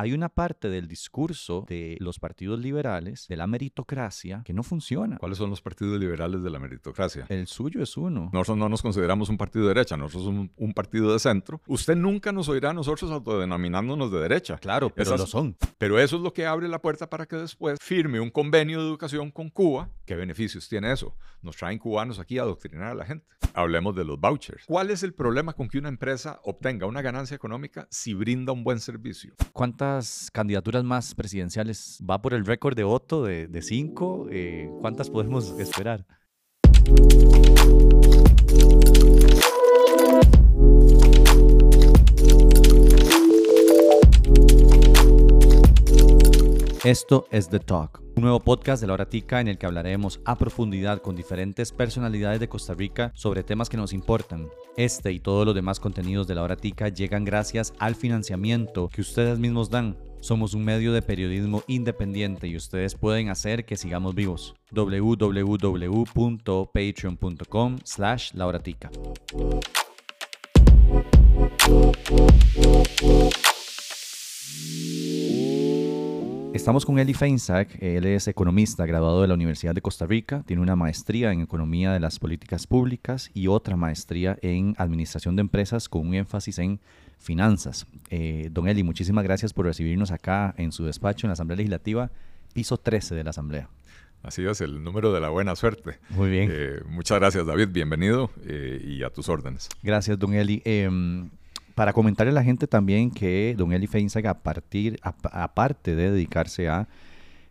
hay una parte del discurso de los partidos liberales, de la meritocracia, que no funciona. ¿Cuáles son los partidos liberales de la meritocracia? El suyo es uno. Nosotros no nos consideramos un partido de derecha, nosotros somos un, partido de centro. Usted nunca nos oirá a nosotros autodenominándonos de derecha. Claro, pero lo son. Pero eso es lo que abre la puerta para que después firme un convenio de educación con Cuba. ¿Qué beneficios tiene eso? Nos traen cubanos aquí a adoctrinar a la gente. Hablemos de los vouchers. ¿Cuál es el problema con que una empresa obtenga una ganancia económica si brinda un buen servicio? ¿Cuántas candidaturas más presidenciales va por el récord de Otto de, cinco? Eh, ¿Cuántas podemos esperar? Esto es The Talk, un nuevo podcast de la Horatica en el que hablaremos a profundidad con diferentes personalidades de Costa Rica sobre temas que nos importan. Este y todos los demás contenidos de la Horatica llegan gracias al financiamiento que ustedes mismos dan. Somos un medio de periodismo independiente y ustedes pueden hacer que sigamos vivos. www.patreon.com slash lauratica. Estamos con Eli Feinsack, él es economista graduado de la Universidad de Costa Rica, tiene una maestría en Economía de las Políticas Públicas y otra maestría en Administración de Empresas con un énfasis en finanzas. Eh, don Eli, muchísimas gracias por recibirnos acá en su despacho en la Asamblea Legislativa, piso 13 de la Asamblea. Así es, el número de la buena suerte. Muy bien. Eh, muchas gracias, David. Bienvenido eh, y a tus órdenes. Gracias, don Eli. Em, para comentarle a la gente también que don Eli Feinsack, a partir, aparte de dedicarse a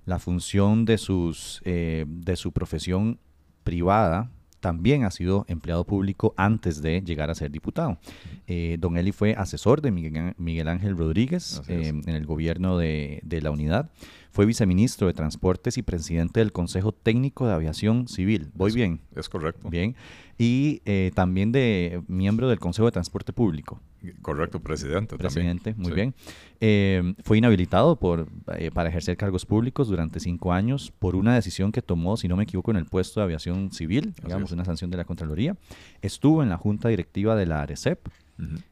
la función de, sus, eh, de su profesión privada, también ha sido empleado público antes de llegar a ser diputado. Eh, don Eli fue asesor de Miguel, Ángel Rodríguez eh, en el gobierno de, de, la unidad. Fue viceministro de Transportes y presidente del Consejo Técnico de Aviación Civil. ¿Voy bien? Es correcto. Bien. Y eh, también de miembro del Consejo de Transporte Público. Correcto, presidente. Presidente, muy bien. Eh, fue inhabilitado por, eh, para ejercer cargos públicos durante cinco años por una decisión que tomó, si no me equivoco, en el puesto de aviación civil, digamos, una sanción de la Contraloría. Estuvo en la Junta Directiva de la ARECEP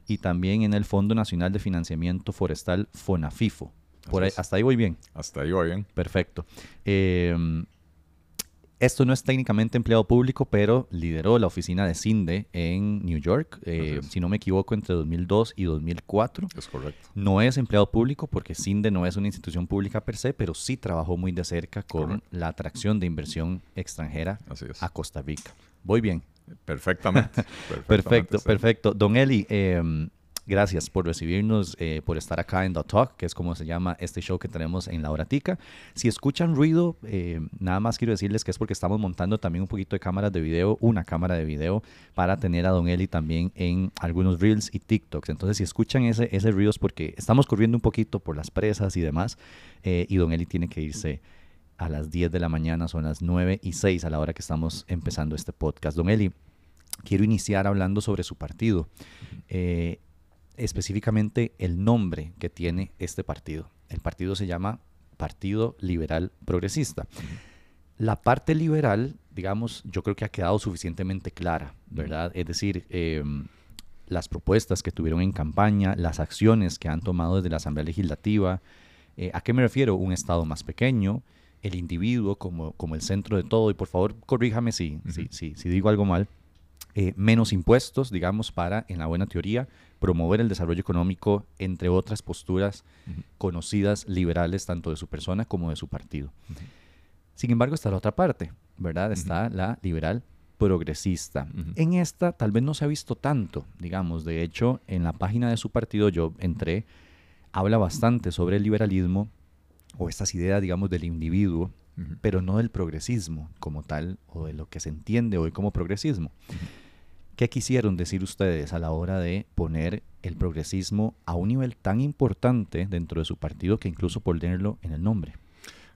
y también en el Fondo Nacional de Financiamiento Forestal, FONAFIFO hasta ahí voy bien. Hasta ahí voy bien. Perfecto. Em, esto no es técnicamente empleado público, pero lideró la oficina de CINDE en New York, eh, si no me equivoco, entre 2002 y 2004. Es correcto. No es empleado público porque CINDE no es una institución pública per se, pero sí trabajó muy de cerca con la atracción de inversión extranjera a Costa Rica. Voy bien. Perfectamente. perfecto, perfecto. Don Eli, eh, Gracias por recibirnos, eh, por estar acá en The Talk, que es como se llama este show que tenemos en la Horatica. Si escuchan ruido, eh, nada más quiero decirles que es porque estamos montando también un poquito de cámaras de video, una cámara de video, para tener a Don Eli también en algunos Reels y TikToks. Entonces, si escuchan ese, ese ruido es porque estamos corriendo un poquito por las presas y demás, eh, y Don Eli tiene que irse a las 10 de la mañana, son las 9 y 6 a la hora que estamos empezando este podcast. Don Eli, quiero iniciar hablando sobre su partido específicamente el nombre que tiene este partido. El partido se llama Partido Liberal Progresista. La parte liberal, digamos, yo creo que ha quedado suficientemente clara, ¿verdad? Es decir, em, las propuestas que tuvieron en campaña, las acciones que han tomado desde la Asamblea Legislativa. Eh, ¿A qué me refiero? Un Estado más pequeño, el individuo como, como el centro de todo, y por favor corríjame si, si, si digo algo mal, eh, menos impuestos, digamos, para, en la buena teoría, promover el desarrollo económico, entre otras posturas conocidas liberales tanto de su persona como de su partido. Sin embargo, está la otra parte, ¿verdad? Está la liberal progresista. En esta tal vez no se ha visto tanto, digamos, de hecho, en la página de su partido yo entré, habla bastante sobre el liberalismo o estas ideas, digamos, del individuo, pero no del progresismo como tal o de lo que se entiende hoy como progresismo. ¿Qué quisieron decir ustedes a la hora de poner el progresismo a un nivel tan importante dentro de su partido que incluso ponerlo en el nombre?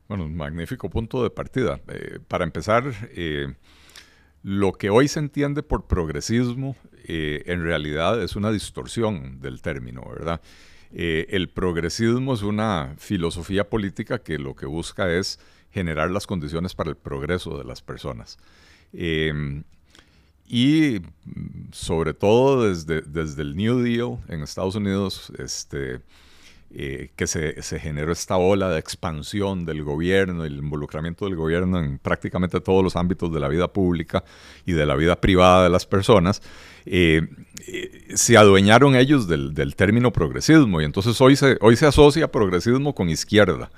Bueno, un magnífico punto de partida. Eh, para empezar, eh, lo que hoy se entiende por progresismo eh, en realidad es una distorsión del término, ¿verdad? el progresismo es una filosofía política que lo que busca es generar las condiciones para el progreso de las personas. Y mm, sobre todo desde, desde el New Deal en Estados Unidos, este, eh, que se, se, generó esta ola de expansión del gobierno, el involucramiento del gobierno en prácticamente todos los ámbitos de la vida pública y de la vida privada de las personas, eh, eh, se adueñaron ellos del, del, término progresismo y entonces hoy se, hoy se asocia progresismo con izquierda.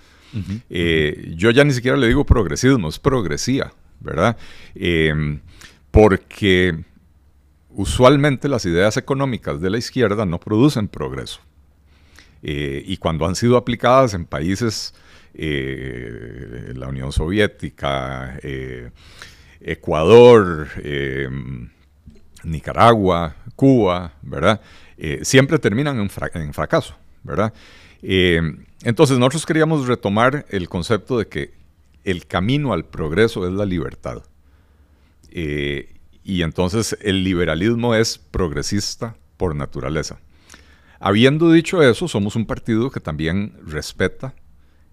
yo ya ni siquiera le digo progresismo, es progresía, ¿verdad? Porque usualmente las ideas económicas de la izquierda no producen progreso. Eh, y cuando han sido aplicadas en países, eh, la Unión Soviética, eh, Ecuador, Nicaragua, Cuba, ¿verdad? siempre terminan en, fracaso, ¿verdad? entonces nosotros queríamos retomar el concepto de que el camino al progreso es la libertad. Y entonces el liberalismo es progresista por naturaleza. Habiendo dicho eso, somos un partido que también respeta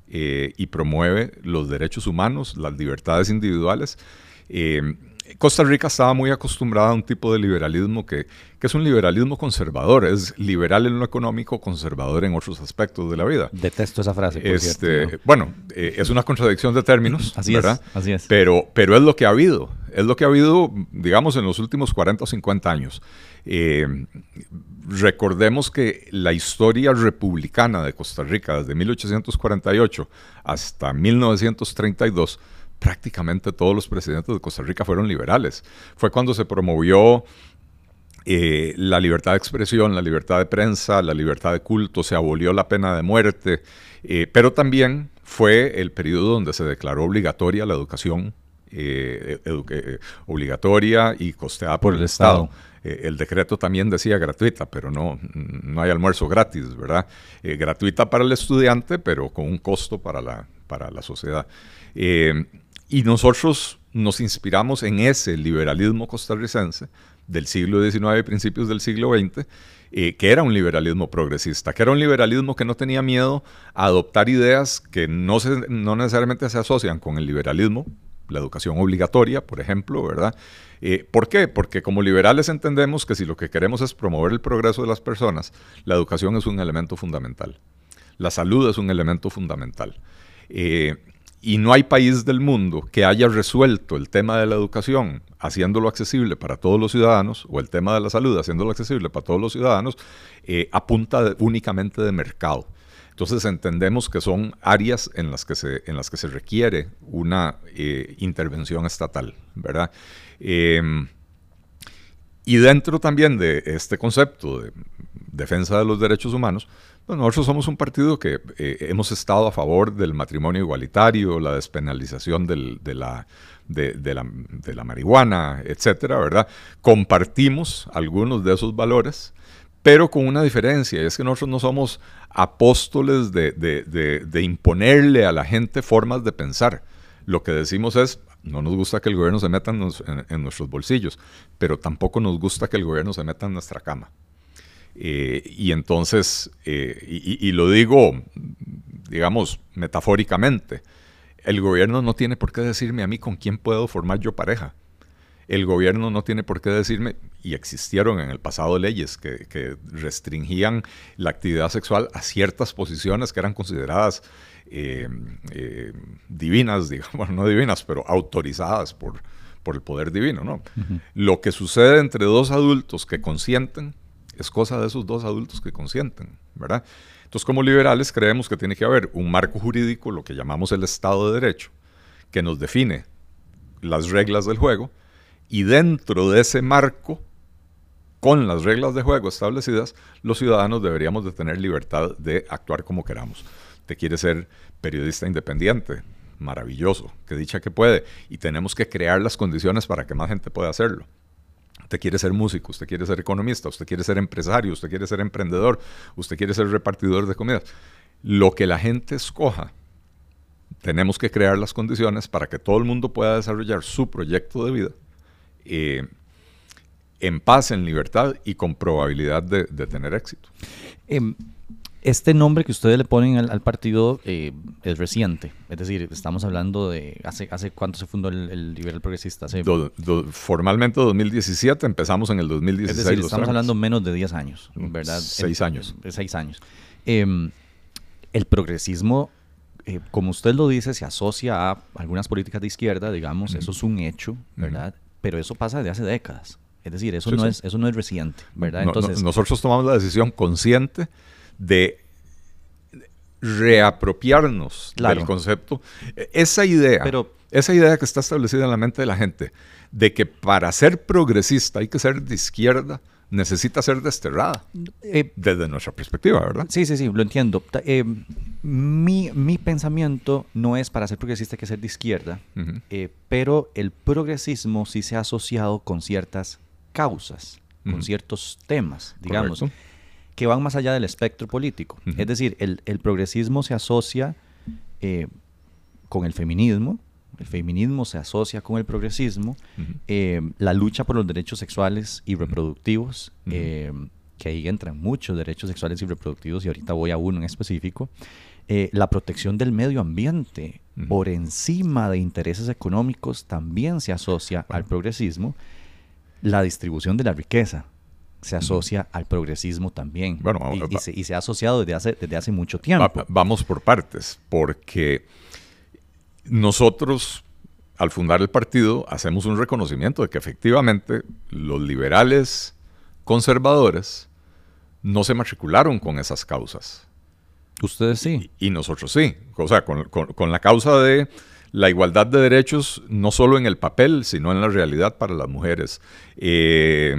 eh, y promueve los derechos humanos, las libertades individuales. Eh, Costa Rica estaba muy acostumbrada a un tipo de liberalismo que, es un liberalismo conservador, es liberal en lo económico, conservador en otros aspectos de la vida. Detesto esa frase. Por este, Bueno, eh, es una contradicción de términos, así ¿verdad? Es, así es. Pero, pero es lo que ha habido, es lo que ha habido, digamos, en los últimos 40 o 50 años. Eh, recordemos que la historia republicana de Costa Rica, desde 1848 hasta 1932, prácticamente todos los presidentes de Costa Rica fueron liberales. Fue cuando se promovió eh, la libertad de expresión, la libertad de prensa, la libertad de culto, se abolió la pena de muerte, eh, pero también fue el periodo donde se declaró obligatoria la educación obligatoria y costeada por, el Estado. Eh, el decreto también decía gratuita, pero no, no hay almuerzo gratis, ¿verdad? Eh, gratuita para el estudiante, pero con un costo para la, para la sociedad. Eh, y nosotros nos inspiramos en ese liberalismo costarricense del siglo XIX y principios del siglo XX, que era un liberalismo progresista, que era un liberalismo que no tenía miedo a adoptar ideas que no, se, no necesariamente se asocian con el liberalismo, la educación obligatoria, por ejemplo, ¿verdad? Eh, ¿Por qué? Porque como liberales entendemos que si lo que queremos es promover el progreso de las personas, la educación es un elemento fundamental. La salud es un elemento fundamental. Eh, y no hay país del mundo que haya resuelto el tema de la educación haciéndolo accesible para todos los ciudadanos, o el tema de la salud haciéndolo accesible para todos los ciudadanos, eh, únicamente de mercado. Entonces entendemos que son áreas en las que se, en las que se requiere una eh, intervención estatal, ¿verdad? Em, y dentro también de este concepto de defensa de los derechos humanos, pues nosotros somos un partido que eh, hemos estado a favor del matrimonio igualitario, la despenalización de, la, de, la, de la marihuana, etcétera, ¿verdad? Compartimos algunos de esos valores, pero con una diferencia, y es que nosotros no somos apóstoles de, imponerle a la gente formas de pensar. Lo que decimos es, no nos gusta que el gobierno se meta en, nuestros bolsillos, pero tampoco nos gusta que el gobierno se meta en nuestra cama. Eh, y entonces, eh, y, lo digo, digamos, metafóricamente, el gobierno no tiene por qué decirme a mí con quién puedo formar yo pareja el gobierno no tiene por qué decirme, y existieron en el pasado leyes que, restringían la actividad sexual a ciertas posiciones que eran consideradas eh, divinas, digamos, no divinas, pero autorizadas por, por el poder divino. ¿no? Lo que sucede entre dos adultos que consienten es cosa de esos dos adultos que consienten, ¿verdad? Entonces, como liberales creemos que tiene que haber un marco jurídico, lo que llamamos el Estado de Derecho, que nos define las reglas del juego y dentro de ese marco, con las reglas de juego establecidas, los ciudadanos deberíamos de tener libertad de actuar como queramos. Te quiere ser periodista independiente, maravilloso, que dicha que puede, y tenemos que crear las condiciones para que más gente pueda hacerlo. Usted quiere ser músico, usted quiere ser economista, usted quiere ser empresario, usted quiere ser emprendedor, usted quiere ser repartidor de comidas. Lo que la gente escoja, tenemos que crear las condiciones para que todo el mundo pueda desarrollar su proyecto de vida eh, en paz, en libertad y con probabilidad de, tener éxito. Em, este nombre que ustedes le ponen al, partido eh, es reciente, es decir, estamos hablando de hace, hace cuánto se fundó el, Liberal Progresista. Hace, formalmente 2017, empezamos en el 2016. Es decir, estamos hablando menos de 10 años, ¿verdad? Seis años. Seis años. Em, El progresismo, eh, como usted lo dice, se asocia a algunas políticas de izquierda, digamos, eso es un hecho, ¿verdad? Pero eso pasa desde hace décadas. Es decir, eso, no, Es, eso no es reciente, ¿verdad? Entonces, nosotros tomamos la decisión consciente de reapropiarnos del concepto. Esa idea, pero, esa idea que está establecida en la mente de la gente, de que para ser progresista hay que ser de izquierda, necesita ser desterrada eh, desde nuestra perspectiva, ¿verdad? Sí, sí, sí, lo entiendo. Eh, mi, mi, pensamiento no es para ser progresista hay que ser de izquierda, eh, pero el progresismo sí se ha asociado con ciertas causas, con ciertos temas, digamos, que van más allá del espectro político. Es decir, el, el, progresismo se asocia con el feminismo, el feminismo se asocia con el progresismo, eh, la lucha por los derechos sexuales y reproductivos, eh, que ahí entran muchos derechos sexuales y reproductivos, y ahorita voy a uno en específico, eh, la protección del medio ambiente por encima de intereses económicos también se asocia al progresismo, la distribución de la riqueza se asocia al progresismo también, bueno, y, se, ha asociado desde hace, desde hace mucho tiempo. vamos por partes, porque nosotros, al fundar el partido, hacemos un reconocimiento de que efectivamente los liberales conservadores no se matricularon con esas causas. Ustedes sí. Y, nosotros sí. O sea, con, la causa de la igualdad de derechos, no solo en el papel, sino en la realidad para las mujeres. Eh,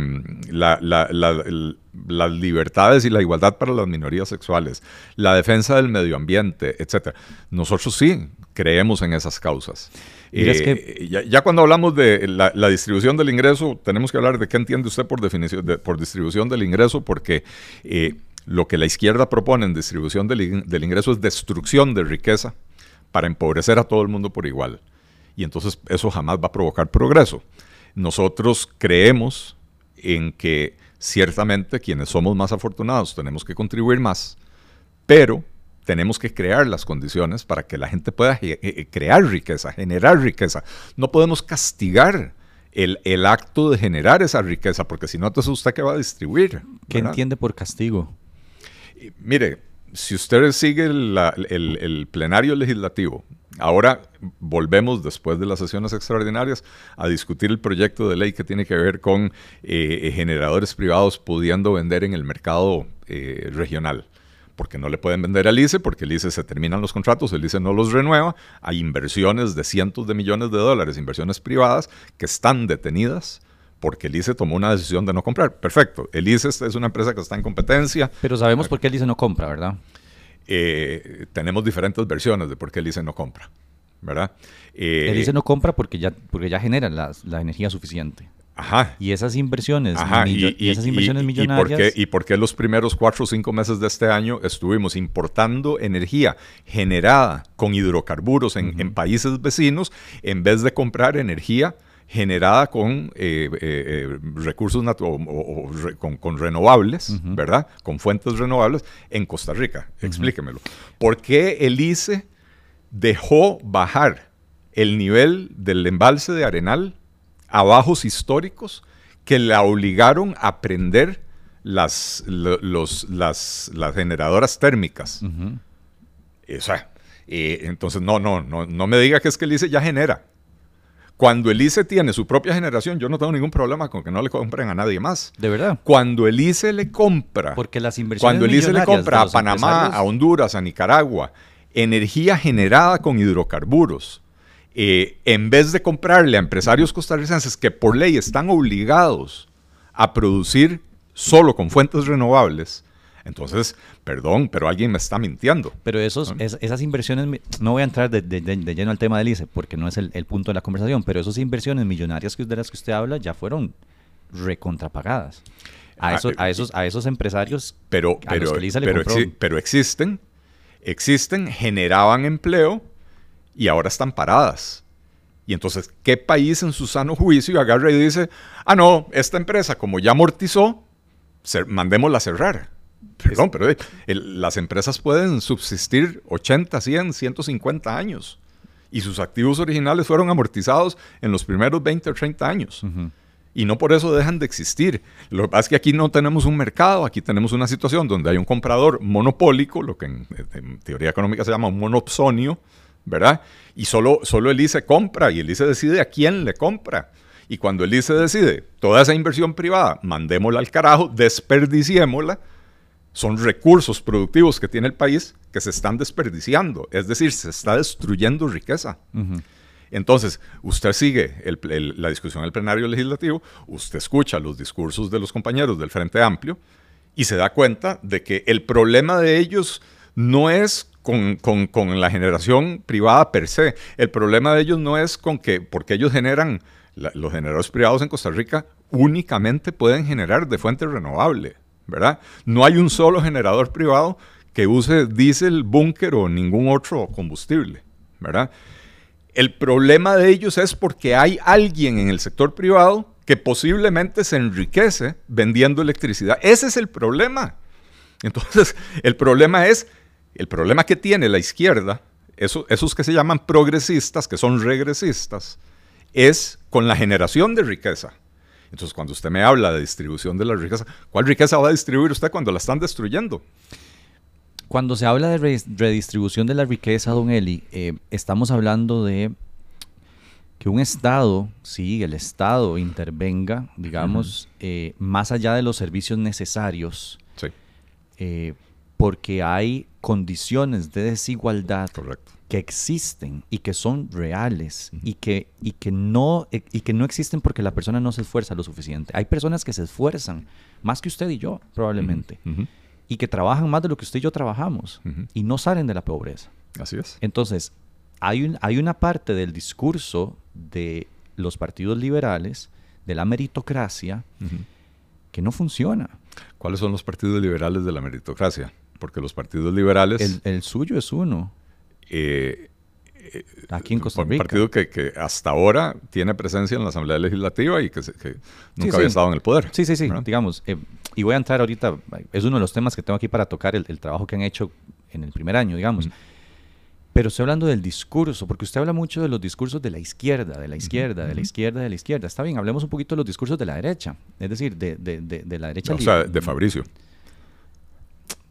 las libertades y la igualdad para las minorías sexuales, la defensa del medio ambiente, etc. Nosotros sí creemos en esas causas. Eh, ya, cuando hablamos de la, distribución del ingreso, tenemos que hablar de qué entiende usted por definición por distribución del ingreso, porque eh, lo que la izquierda propone en distribución del, del, ingreso es destrucción de riqueza para empobrecer a todo el mundo por igual. Y entonces eso jamás va a provocar progreso. Nosotros creemos en que ciertamente quienes somos más afortunados tenemos que contribuir más, pero tenemos que crear las condiciones para que la gente pueda crear riqueza, generar riqueza. No podemos castigar el, acto de generar esa riqueza, porque si no, entonces usted que va a distribuir. ¿Qué entiende por castigo? mire, si usted sigue el, plenario legislativo, ahora volvemos después de las sesiones extraordinarias a discutir el proyecto de ley que tiene que ver con eh, generadores privados pudiendo vender en el mercado eh, regional. Porque no le pueden vender al ICE, porque el ICE se terminan los contratos, el ICE no los renueva, hay inversiones de cientos de millones de dólares, inversiones privadas que están detenidas porque el ICE tomó una decisión de no comprar. Perfecto, el ICE es una empresa que está en competencia. Pero sabemos por qué el ICE no compra, ¿verdad? Eh, tenemos diferentes versiones de por qué el ICE no compra, ¿verdad? el ICE no compra porque ya, porque ya genera la energía suficiente. Ajá. Y esas inversiones, y, esas inversiones millonarias. ¿Y por, qué, los primeros cuatro o cinco meses de este año estuvimos importando energía generada con hidrocarburos en, países vecinos en vez de comprar energía generada con eh, eh, eh, recursos naturales o, con, renovables, ¿verdad? Con fuentes renovables en Costa Rica. Explíquemelo. ¿Por qué el ICE dejó bajar el nivel del embalse de Arenal a bajos históricos que la obligaron a prender las, los, las, las, generadoras térmicas. o sea, eh, entonces, no, no, no, no me diga que es que el ICE ya genera. Cuando el ICE tiene su propia generación, yo no tengo ningún problema con que no le compren a nadie más. De verdad. Cuando el ICE le compra, porque las inversiones cuando el ICE le compra a Panamá, a Honduras, a Nicaragua, energía generada con hidrocarburos, eh, en vez de comprarle a empresarios costarricenses que por ley están obligados a producir solo con fuentes renovables, entonces, perdón, pero alguien me está mintiendo. Pero esos, esas inversiones, no voy a entrar de, lleno al tema del ICE, porque no es el, punto de la conversación, pero esas inversiones millonarias que de las que usted habla ya fueron recontrapagadas. A, ah, esos, a, eh, esos, a esos empresarios pero, pero, pero existen, existen, generaban empleo, y ahora están paradas. Y entonces, ¿qué país en su sano juicio agarra y dice, ah, no, esta empresa como ya amortizó, mandémosla a cerrar? Perdón, pero eh, las empresas pueden subsistir 80, 100, 150 años y sus activos originales fueron amortizados en los primeros 20 o 30 años. y no por eso dejan de existir. Lo que pasa es que aquí no tenemos un mercado, aquí tenemos una situación donde hay un comprador monopólico, lo que en, teoría económica se llama un monopsonio, ¿verdad? Y solo, solo el ICE compra y el ICE decide a quién le compra. Y cuando el ICE decide toda esa inversión privada, mandémosla al carajo, desperdiciémosla, son recursos productivos que tiene el país que se están desperdiciando. Es decir, se está destruyendo riqueza. Entonces, usted sigue la discusión del plenario legislativo, usted escucha los discursos de los compañeros del Frente Amplio y se da cuenta de que el problema de ellos no es con, la generación privada per se, el problema de ellos no es con que, porque ellos generan, los generadores privados en Costa Rica únicamente pueden generar de fuente renovable, No hay un solo generador privado que use diésel, búnker o ningún otro combustible. El problema de ellos es porque hay alguien en el sector privado que posiblemente se enriquece vendiendo electricidad. Ese es el problema. Entonces, el problema es, el problema que tiene la izquierda, esos que se llaman progresistas, que son regresistas, es con la generación de riqueza. Entonces, cuando usted me habla de distribución de la riqueza, ¿cuál riqueza va a distribuir usted cuando la están destruyendo? Cuando se habla de redistribución de la riqueza, don Eli, eh, estamos hablando de que un Estado, sí, el Estado intervenga, digamos, eh, más allá de los servicios necesarios, eh, porque hay condiciones de desigualdad que existen y que son reales y, que, y, que no, y que no existen porque la persona no se esfuerza lo suficiente. Hay personas que se esfuerzan más que usted y yo, probablemente y que trabajan más de lo que usted y yo trabajamos y no salen de la pobreza. Así es. Entonces, hay, un, hay una parte del discurso de los partidos liberales, de la meritocracia, que no funciona. ¿Cuáles son los partidos liberales de la meritocracia? Porque los partidos liberales... El, suyo es uno. Eh, eh, Aquí en Costa Rica. Un partido que, hasta ahora tiene presencia en la Asamblea Legislativa y que, nunca había estado en el poder. Sí, sí, sí. Digamos, eh, y voy a entrar ahorita, es uno de los temas que tengo aquí para tocar, el, trabajo que han hecho en el primer año, digamos. Pero estoy hablando del discurso, porque usted habla mucho de los discursos de la izquierda, de la izquierda, de la izquierda, de la izquierda. Está bien, hablemos un poquito de los discursos de la derecha, es decir, de, de la derecha. O sea, de Fabricio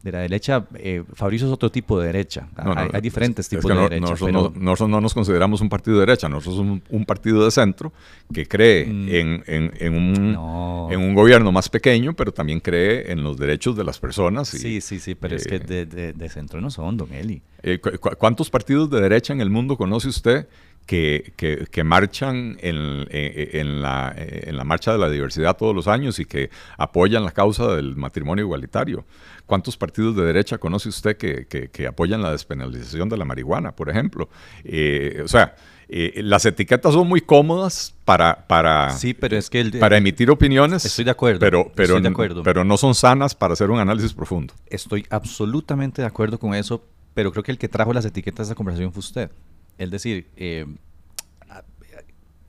de la derecha, eh, Fabricio es otro tipo de derecha. hay, diferentes tipos de derecha. Nosotros, no, nos consideramos un partido de derecha, nosotros somos un, partido de centro que cree mm. en, un, gobierno más pequeño, pero también cree en los derechos de las personas. sí, sí, sí, pero es que eh, de, centro no son, don Eli. Eh, ¿Cuántos partidos de derecha en el mundo conoce usted que, que, marchan en, en, la, en, la, marcha de la diversidad todos los años y que apoyan la causa del matrimonio igualitario. ¿Cuántos partidos de derecha conoce usted que, que apoyan la despenalización de la marihuana, por ejemplo? Eh, o sea, eh, las etiquetas son muy cómodas para, para, sí, pero es que para emitir opiniones. Estoy de acuerdo. Pero, pero, de acuerdo. pero no son sanas para hacer un análisis profundo. Estoy absolutamente de acuerdo con eso, pero creo que el que trajo las etiquetas de esa conversación fue usted. Es decir, eh,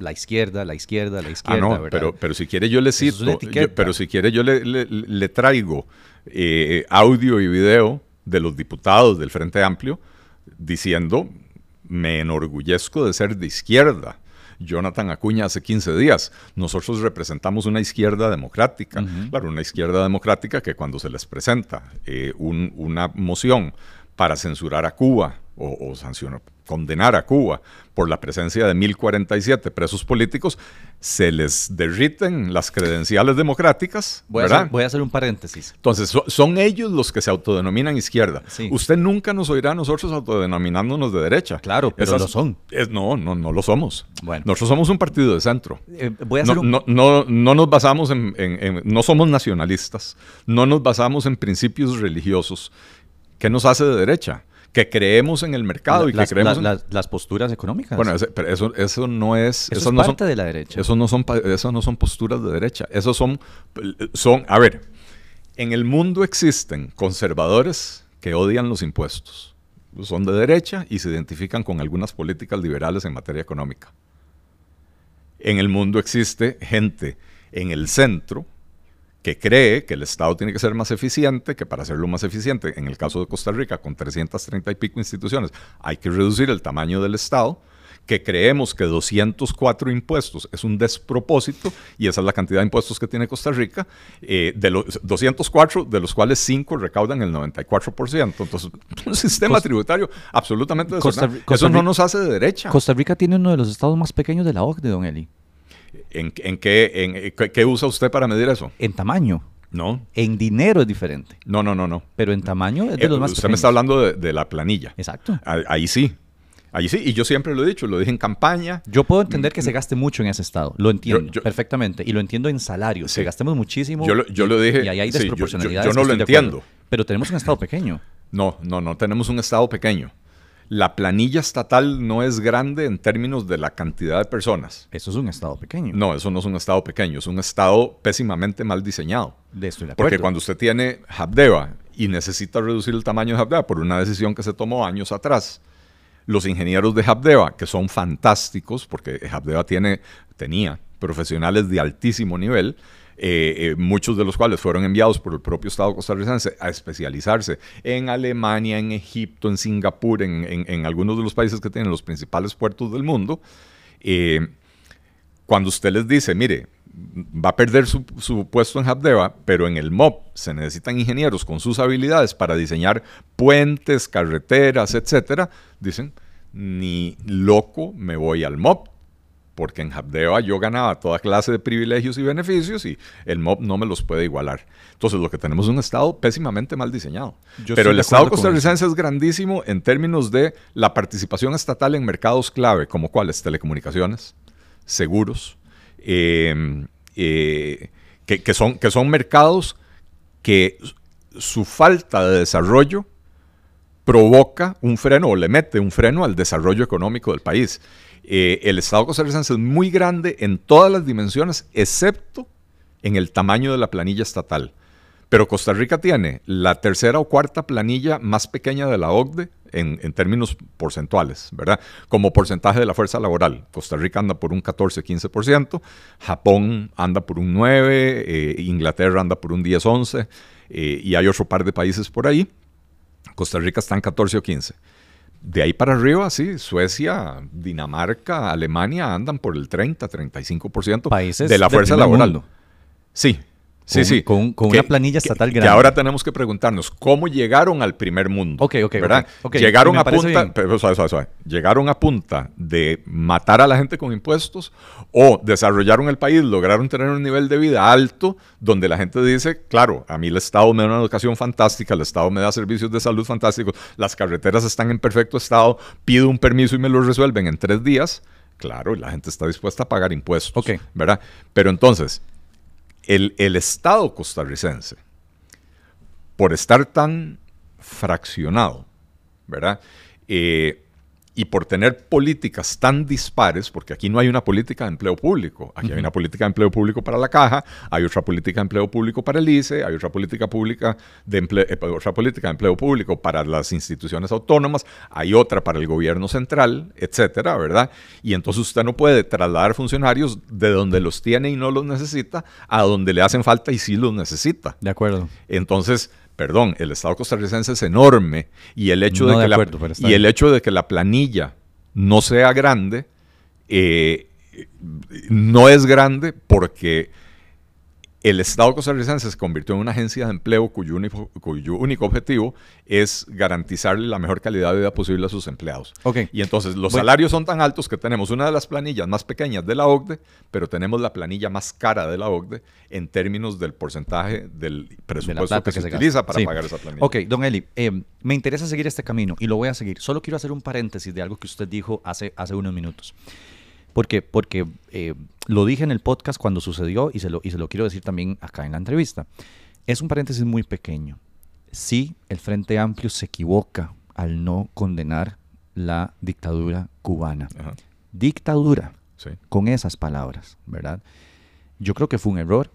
la izquierda, la izquierda, la ah, izquierda. Ah, no, pero, pero si quiere yo le cito, pero si quiere yo le, traigo eh, audio y video de los diputados del Frente Amplio diciendo, me enorgullezco de ser de izquierda. Jonathan Acuña hace 15 días. Nosotros representamos una izquierda democrática. Claro, una izquierda democrática que cuando se les presenta eh, una moción para censurar a Cuba o, o sancionar, condenar a Cuba por la presencia de 1047 presos políticos, se les derriten las credenciales democráticas. Voy, A, hacer, un paréntesis. Entonces, son ellos los que se autodenominan izquierda. Usted nunca nos oirá a nosotros autodenominándonos de derecha. Claro, pero lo son. no, no, no lo somos. Bueno. Nosotros somos un partido de centro. Eh, voy a hacer no, no, no, nos basamos en, No somos nacionalistas. No nos basamos en principios religiosos. ¿Qué nos hace de derecha? Que creemos en el mercado y que creemos las posturas económicas. Bueno, pero eso, eso no es... Eso, es no parte de la derecha. Eso no, son, eso no son posturas de derecha. Eso son, son... A ver, en el mundo existen conservadores que odian los impuestos. Son de derecha y se identifican con algunas políticas liberales en materia económica. En el mundo existe gente en el centro que cree que el Estado tiene que ser más eficiente, que para hacerlo más eficiente, en el caso de Costa Rica, con 330 y pico instituciones, hay que reducir el tamaño del Estado, que creemos que 204 impuestos es un despropósito y esa es la cantidad de impuestos que tiene Costa Rica, eh, de los 204 de los cuales 5 recaudan el 94%. Entonces, un sistema tributario absolutamente desordenado. Eso no nos hace de derecha. Costa Rica tiene uno de los estados más pequeños de la OCDE, don Eli. ¿En, qué, en, qué usa usted para medir eso? En tamaño. No. En dinero es diferente. No, no, no, no. Pero en tamaño es de los eh, más Usted me está hablando de, la planilla. Exacto. Ahí, sí. Ahí sí, y yo siempre lo he dicho, lo dije en campaña. Yo puedo entender que se gaste mucho en ese estado, lo entiendo perfectamente, y lo entiendo en salarios, que gastemos muchísimo. Yo lo, yo lo dije. Y ahí hay desproporcionalidades. yo, no lo entiendo. Pero tenemos un estado pequeño. No, no, no tenemos un estado pequeño la planilla estatal no es grande en términos de la cantidad de personas. Eso es un estado pequeño. No, eso no es un estado pequeño, es un estado pésimamente mal diseñado. De Porque cuando usted tiene Habdeba y necesita reducir el tamaño de Habdeba por una decisión que se tomó años atrás, los ingenieros de Habdeba, que son fantásticos, porque Habdeba tiene, tenía profesionales de altísimo nivel, eh, eh, muchos de los cuales fueron enviados por el propio Estado costarricense a especializarse en Alemania, en Egipto, en Singapur, en, algunos de los países que tienen los principales puertos del mundo. Eh, cuando usted les dice, mire, va a perder su, puesto en Habdeba, pero en el MOP se necesitan ingenieros con sus habilidades para diseñar puentes, carreteras, etcétera, dicen, ni loco me voy al MOP porque en Habdeba yo ganaba toda clase de privilegios y beneficios y el MOB no me los puede igualar. Entonces lo que tenemos es un Estado pésimamente mal diseñado. Pero el Estado costarricense es grandísimo en términos de la participación estatal en mercados clave, como cuáles, telecomunicaciones, seguros, em, eh, que, son, que son mercados que su falta de desarrollo provoca un freno o le mete un freno al desarrollo económico del país. Eh, el Estado costarricense es muy grande en todas las dimensiones, excepto en el tamaño de la planilla estatal. Pero Costa Rica tiene la tercera o cuarta planilla más pequeña de la OCDE en, términos porcentuales, ¿verdad? Como porcentaje de la fuerza laboral. Costa Rica anda por un 14-15%, Japón anda por un 9%, eh, Inglaterra anda por un 10-11%, eh, y hay otro par de países por ahí. Costa Rica está en 14 o 15 de ahí para arriba, sí, Suecia, Dinamarca, Alemania andan por el 30, 35% Países de la fuerza laboral. Sí, Sí, sí. Con, una planilla estatal grande. Que ahora tenemos que preguntarnos cómo llegaron al primer mundo. Ok, ok. ¿verdad? llegaron, a punta, llegaron a punta de matar a la gente con impuestos o desarrollaron el país, lograron tener un nivel de vida alto donde la gente dice, claro, a mí el Estado me da una educación fantástica, el Estado me da servicios de salud fantásticos, las carreteras están en perfecto estado, pido un permiso y me lo resuelven en tres días. Claro, la gente está dispuesta a pagar impuestos. Ok. ¿Verdad? Pero entonces, el, Estado costarricense, por estar tan fraccionado, ¿verdad? Eh, y por tener políticas tan dispares, porque aquí no hay una política de empleo público, aquí hay una política de empleo público para la caja, hay otra política de empleo público para el ICE, hay otra política pública de empleo, eh, otra política de empleo público para las instituciones autónomas, hay otra para el gobierno central, etcétera, ¿verdad? Y entonces usted no puede trasladar funcionarios de donde los tiene y no los necesita a donde le hacen falta y sí los necesita. De acuerdo. Entonces, perdón, el Estado costarricense es enorme y el hecho, de, que la, y el hecho de que la planilla no sea grande, eh, no es grande porque el Estado costarricense se convirtió en una agencia de empleo cuyo único, cuyo único objetivo es garantizarle la mejor calidad de vida posible a sus empleados. Y entonces los salarios son tan altos que tenemos una de las planillas más pequeñas de la OCDE, pero tenemos la planilla más cara de la OCDE en términos del porcentaje del presupuesto que, se, utiliza para pagar esa planilla. Ok, don Eli, eh, me interesa seguir este camino y lo voy a seguir. Solo quiero hacer un paréntesis de algo que usted dijo hace, hace unos minutos. Porque, porque eh, lo dije en el podcast cuando sucedió y se, lo, y se lo quiero decir también acá en la entrevista. Es un paréntesis muy pequeño. Sí, el Frente Amplio se equivoca al no condenar la dictadura cubana. Dictadura, con esas palabras, ¿verdad? Yo creo que fue un error,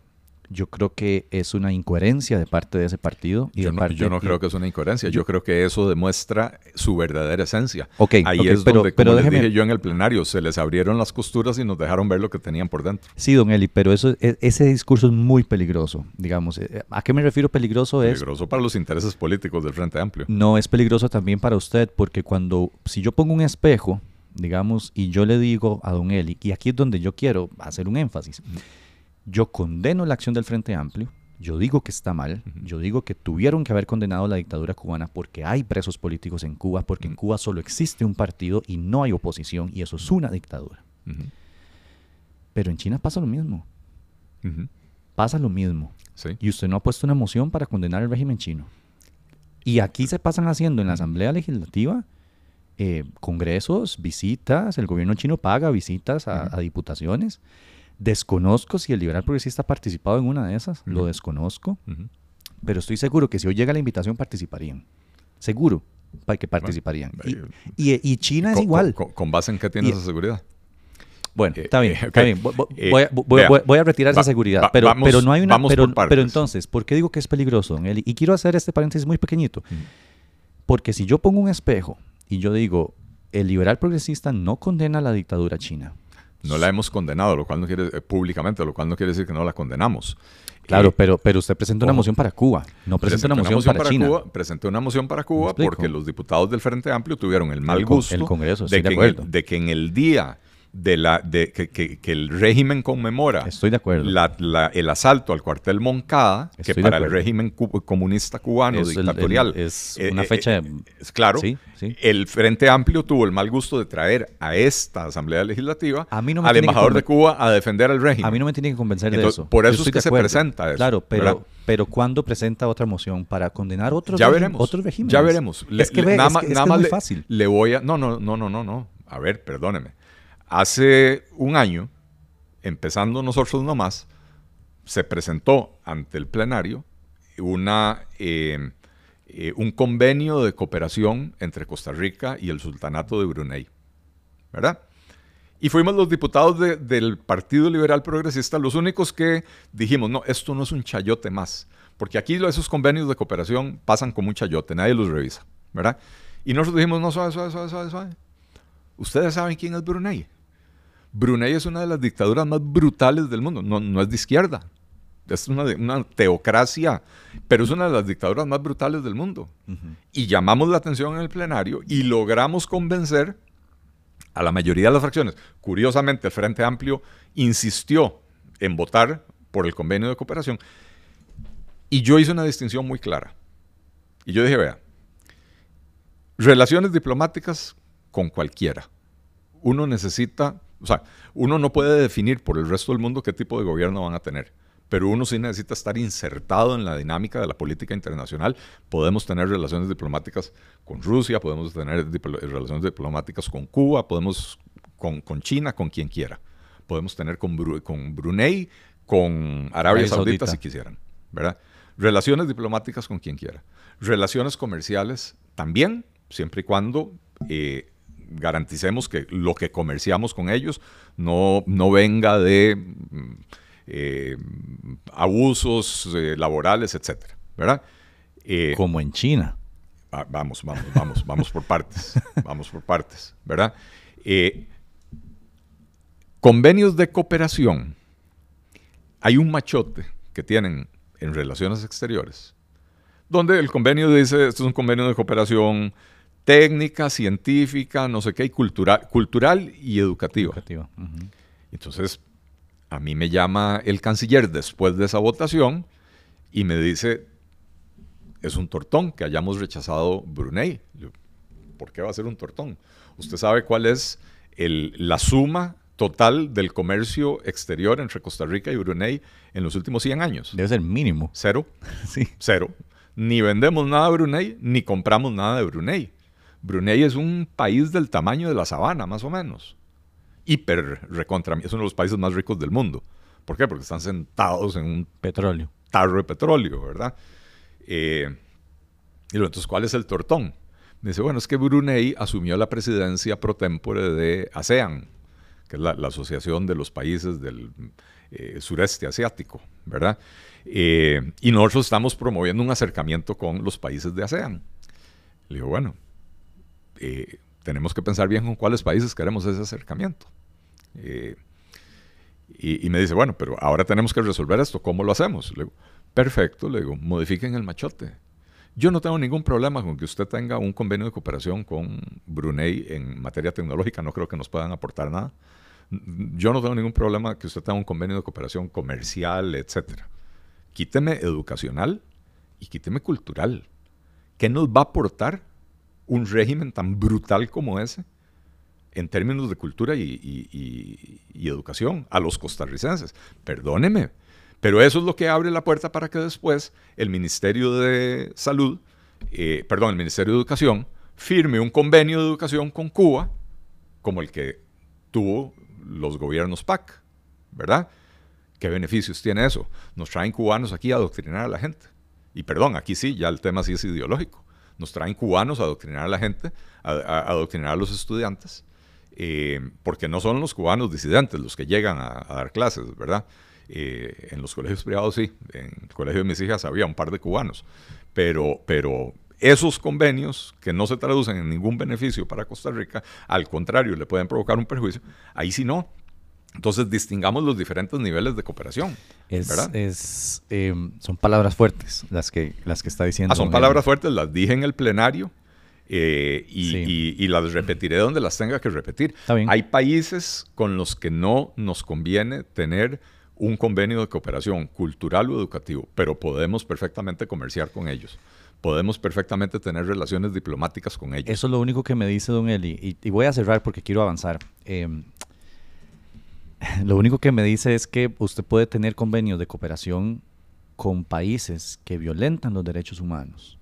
yo creo que es una incoherencia de parte de ese partido. Y yo, no, yo no creo que es una incoherencia, yo, creo que eso demuestra su verdadera esencia. Okay, Ahí es donde, como les dije yo en el plenario, se les abrieron las costuras y nos dejaron ver lo que tenían por dentro. Sí, don Eli, pero eso, e, ese discurso es muy peligroso, digamos. Eh, ¿A qué me refiero peligroso? Es, peligroso para los intereses políticos del Frente Amplio. No, es peligroso también para usted, porque cuando, si yo pongo un espejo digamos, y yo le digo a don Eli, y aquí es donde yo quiero hacer un énfasis, yo condeno la acción del Frente Amplio, yo digo que está mal, yo digo que tuvieron que haber condenado la dictadura cubana porque hay presos políticos en Cuba, porque en Cuba solo existe un partido y no hay oposición, y eso es una dictadura. Pero en China pasa lo mismo. Pasa lo mismo. Y usted no ha puesto una moción para condenar el régimen chino. Y aquí se pasan haciendo en la Asamblea Legislativa eh, congresos, visitas, el gobierno chino paga visitas a, diputaciones. Desconozco si el liberal progresista ha participado en una de esas, lo desconozco, pero estoy seguro que si hoy llega la invitación participarían. Seguro que participarían. y, China es igual. Con, base en qué tiene esa seguridad? Bueno, eh, está bien, eh, está bien. Voy, a, retirar esa seguridad. Pero, pero no hay una. Pero, pero, entonces, ¿por qué digo que es peligroso, don Eli? Y quiero hacer este paréntesis muy pequeñito. Porque si yo pongo un espejo y yo digo, el liberal progresista no condena la dictadura china. No la hemos condenado, lo cual no quiere, eh, públicamente, lo cual no quiere decir que no la condenamos. Claro, pero, pero usted presenta una moción para Cuba, no presenta una moción, para, China. Cuba, presenté una moción para Cuba porque los diputados del Frente Amplio tuvieron el mal gusto el Congreso, de, que de que en el día de la, de, que, que, el régimen conmemora Estoy de acuerdo. el asalto al cuartel Moncada, que para el régimen comunista cubano dictatorial es una eh, eh, fecha. es claro, el Frente Amplio tuvo el mal gusto de traer a esta Asamblea Legislativa al embajador de Cuba a defender al régimen. A mí no me tiene que convencer de eso. Por eso es que se presenta eso. Claro, pero, pero ¿cuándo presenta otra moción para condenar otros, ya veremos, otros regímenes? Ya veremos. es que, nada, más fácil. Le voy a. No, no, no, no, no, no. A ver, perdóneme. Hace un año, empezando nosotros nomás, se presentó ante el plenario una, eh, eh, un convenio de cooperación entre Costa Rica y el Sultanato de Brunei. ¿Verdad? Y fuimos los diputados del Partido Liberal Progresista los únicos que dijimos, no, esto no es un chayote más, porque aquí esos convenios de cooperación pasan como un chayote, nadie los revisa, ¿verdad? Y nosotros dijimos, no, suave, suave, suave, suave. Ustedes saben quién es Brunei. Brunei es una de las dictaduras más brutales del mundo. No, es de izquierda. Es una, teocracia, pero es una de las dictaduras más brutales del mundo. Y llamamos la atención en el plenario y logramos convencer a la mayoría de las fracciones. Curiosamente, el Frente Amplio insistió en votar por el convenio de cooperación. Y yo hice una distinción muy clara. Y yo dije, vea, relaciones diplomáticas con cualquiera. Uno necesita o sea, uno no puede definir por el resto del mundo qué tipo de gobierno van a tener, pero uno sí necesita estar insertado en la dinámica de la política internacional. Podemos tener relaciones diplomáticas con Rusia, podemos tener relaciones diplomáticas con Cuba, podemos con, China, con quien quiera. Podemos tener con, con Brunei, con Arabia Saudita, si quisieran, ¿verdad? Relaciones diplomáticas con quien quiera. Relaciones comerciales también, siempre y cuando eh, garanticemos que lo que comerciamos con ellos no, no venga de mm, eh, abusos eh, laborales, etcétera, ¿verdad? Eh, Como en China. vamos, vamos, vamos, vamos por partes, vamos por partes, ¿verdad? convenios de cooperación. Hay un machote que tienen en relaciones exteriores, donde el convenio dice, esto es un convenio de cooperación técnica, científica, no sé qué, y cultural, cultural y educativa. Entonces, a mí me llama el canciller después de esa votación y me dice, es un tortón que hayamos rechazado Brunei. ¿Por qué va a ser un tortón? ¿Usted sabe cuál es la suma total del comercio exterior entre Costa Rica y Brunei en los últimos 100 años? Debe ser mínimo. Cero. Sí. Cero. Ni vendemos nada de Brunei, ni compramos nada de Brunei. Brunei es un país del tamaño de la sabana, más o menos. Hiper recontra, es uno de los países más ricos del mundo. ¿Por qué? Porque están sentados en un petróleo. tarro de petróleo, ¿verdad? Eh, y entonces, ¿cuál es el tortón? Me dice, bueno, es que Brunei asumió la presidencia pro tempore de ASEAN, que es la, Asociación de los Países del eh, Sureste Asiático, ¿verdad? Eh, y nosotros estamos promoviendo un acercamiento con los países de ASEAN. Le digo, bueno, eh, tenemos que pensar bien con cuáles países queremos ese acercamiento. Eh, y, me dice, bueno, pero ahora tenemos que resolver esto, ¿cómo lo hacemos? Le digo, perfecto, le digo, modifiquen el machote. Yo no tengo ningún problema con que usted tenga un convenio de cooperación con Brunei en materia tecnológica, no creo que nos puedan aportar nada. Yo no tengo ningún problema que usted tenga un convenio de cooperación comercial, etc. Quíteme educacional y quíteme cultural. ¿Qué nos va a aportar un régimen tan brutal como ese en términos de cultura y, educación a los costarricenses? Perdóneme, pero eso es lo que abre la puerta para que después el Ministerio de Salud, eh, perdón, el Ministerio de Educación, firme un convenio de educación con Cuba, como el que tuvo los gobiernos PAC, ¿verdad? ¿Qué beneficios tiene eso? Nos traen cubanos aquí a adoctrinar a la gente. Y perdón, aquí sí, ya el tema sí es ideológico. Nos traen cubanos a adoctrinar a la gente, a, adoctrinar a los estudiantes, eh, porque no son los cubanos disidentes los que llegan a, dar clases, ¿verdad? Eh, en los colegios privados sí, en el colegio de mis hijas había un par de cubanos, pero, pero esos convenios que no se traducen en ningún beneficio para Costa Rica, al contrario, le pueden provocar un perjuicio, ahí sí no. Entonces distingamos los diferentes niveles de cooperación. Es, eh, son palabras fuertes las que, las que está diciendo. Ah, son palabras fuertes, las dije en el plenario eh, y, las repetiré donde las tenga que repetir. Hay países con los que no nos conviene tener un convenio de cooperación cultural o educativo, pero podemos perfectamente comerciar con ellos. Podemos perfectamente tener relaciones diplomáticas con ellos. Eso es lo único que me dice don Eli. Y, voy a cerrar porque quiero avanzar. Em, lo único que me dice es que usted puede tener convenios de cooperación con países que violentan los derechos humanos,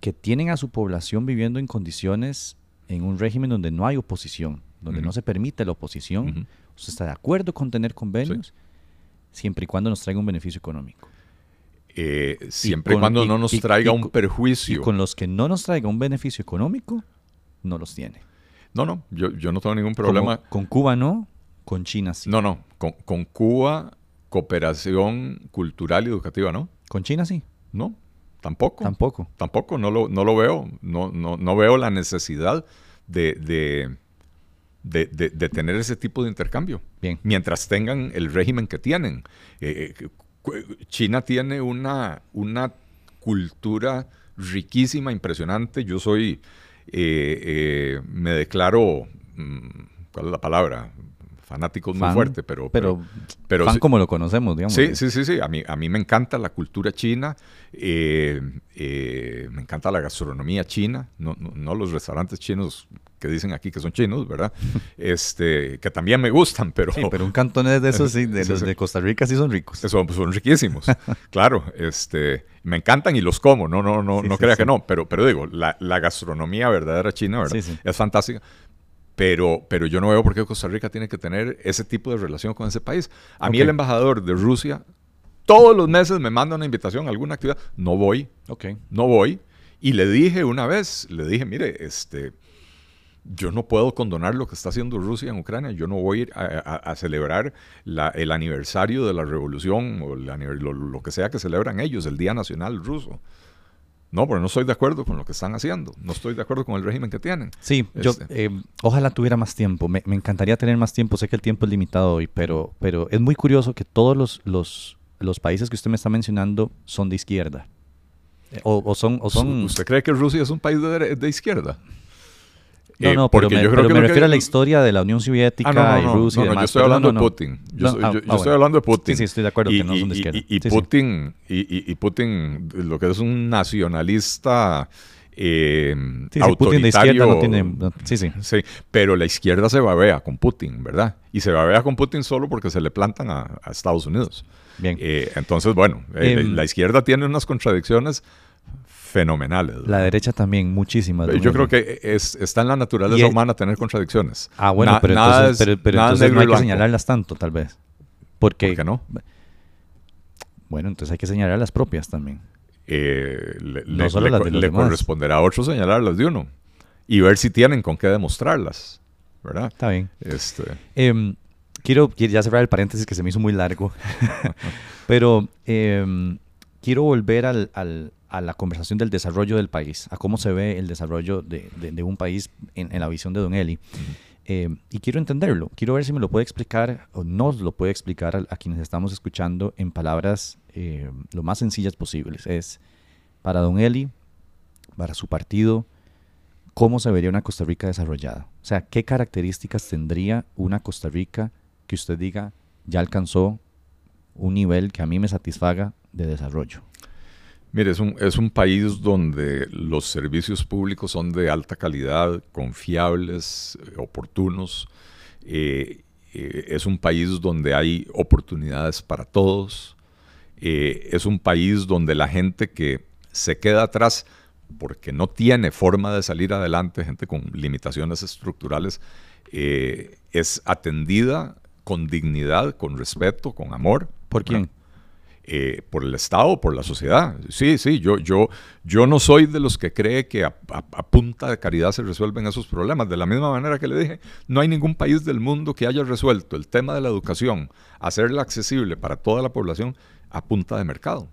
que tienen a su población viviendo en condiciones, en un régimen donde no hay oposición, donde no se permite la oposición. ¿Usted está de acuerdo con tener convenios? Siempre y cuando nos traiga un beneficio económico. Eh, siempre y, cuando no nos traiga un perjuicio. Y con los que no nos traiga un beneficio económico, no los tiene. No, no, yo, yo no tengo ningún problema. con Cuba no, con China sí. No, no, con, Cuba cooperación cultural y educativa, ¿no? Con China sí. No, tampoco. Tampoco. Tampoco, no lo, no lo veo. No, no, no veo la necesidad de, de, de, tener ese tipo de intercambio. Bien. Mientras tengan el régimen que tienen. Eh, eh, China tiene una, una cultura riquísima, impresionante. Yo soy eh, eh, me declaro, mm, ¿cuál es la palabra? Fanático muy fuerte, pero... Pero, pero, fan como lo conocemos, digamos. Sí, sí, sí, sí. A mí, a mí me encanta la cultura china, eh, me encanta la gastronomía china, no, no, los restaurantes chinos que dicen aquí que son chinos, ¿verdad? este, que también me gustan, pero... Sí, pero un cantonés de esos, sí, de los de Costa Rica sí son ricos. Son, son riquísimos, claro. Este, me encantan y los como, no, no, no, no crea que no, pero, pero digo, la, la gastronomía verdadera china, ¿verdad? Es fantástica. Pero, pero yo no veo por qué Costa Rica tiene que tener ese tipo de relación con ese país. A mí el embajador de Rusia todos los meses me manda una invitación a alguna actividad. No voy. Ok. No voy. Y le dije una vez, le dije, mire, este, yo no puedo condonar lo que está haciendo Rusia en Ucrania. Yo no voy a celebrar el aniversario de la revolución o lo, que sea que celebran ellos, el Día Nacional Ruso. No, porque no estoy de acuerdo con lo que están haciendo. No estoy de acuerdo con el régimen que tienen. Sí, yo este. eh, ojalá tuviera más tiempo. Me, encantaría tener más tiempo. Sé que el tiempo es limitado hoy, pero, pero es muy curioso que todos los, los, los países que usted me está mencionando son de izquierda. O, son, o son... ¿Usted cree que Rusia es un país de izquierda? No, no, pero me, yo creo que me refiero a la historia de la Unión Soviética ah, y Rusia y demás. yo estoy hablando de Putin. Yo, ah, ah, estoy hablando de Putin. Sí, sí, estoy de acuerdo y, que no son de izquierda. Y, Putin, y, Putin, lo que es un nacionalista eh, sí, autoritario. Putin de izquierda no tiene... sí, sí. Sí, pero la izquierda se babea con Putin, ¿verdad? Y se babea con Putin solo porque se le plantan a, Estados Unidos. Bien. Eh, entonces, bueno, eh, em, la izquierda tiene unas contradicciones fenomenales. La derecha también, muchísimas. Yo creo que es, está en la naturaleza humana tener contradicciones. Ah, bueno, pero, entonces, pero, entonces no hay que señalarlas tanto, tal vez. Porque, ¿Por qué no? Bueno, entonces hay que señalar las propias también. Eh, le, no solo las de los le corresponderá a otro señalarlas de uno y ver si tienen con qué demostrarlas, ¿verdad? Está bien. Este... Eh, quiero, ya cerrar el paréntesis que se me hizo muy largo, pero eh, quiero volver al, a la conversación del desarrollo del país, a cómo se ve el desarrollo de, un país en, la visión de Don Eli. Eh, y quiero entenderlo, quiero ver si me lo puede explicar o nos lo puede explicar a, quienes estamos escuchando en palabras eh, lo más sencillas posibles. Es, para don Eli, para su partido, ¿cómo se vería una Costa Rica desarrollada? O sea, ¿qué características tendría una Costa Rica que usted diga ya alcanzó un nivel que a mí me satisfaga de desarrollo? Mire, es un, es un país donde los servicios públicos son de alta calidad, confiables, eh, oportunos. Eh, eh, es un país donde hay oportunidades para todos. es un país donde la gente que se queda atrás porque no tiene forma de salir adelante, gente con limitaciones estructurales, es atendida con dignidad, con respeto, con amor. ¿Por quién? Eh, por el Estado, por la sociedad. Sí, sí, yo, yo, yo no soy de los que cree que a, punta de caridad se resuelven esos problemas. De la misma manera que le dije, no hay ningún país del mundo que haya resuelto el tema de la educación, hacerla accesible para toda la población a punta de mercado.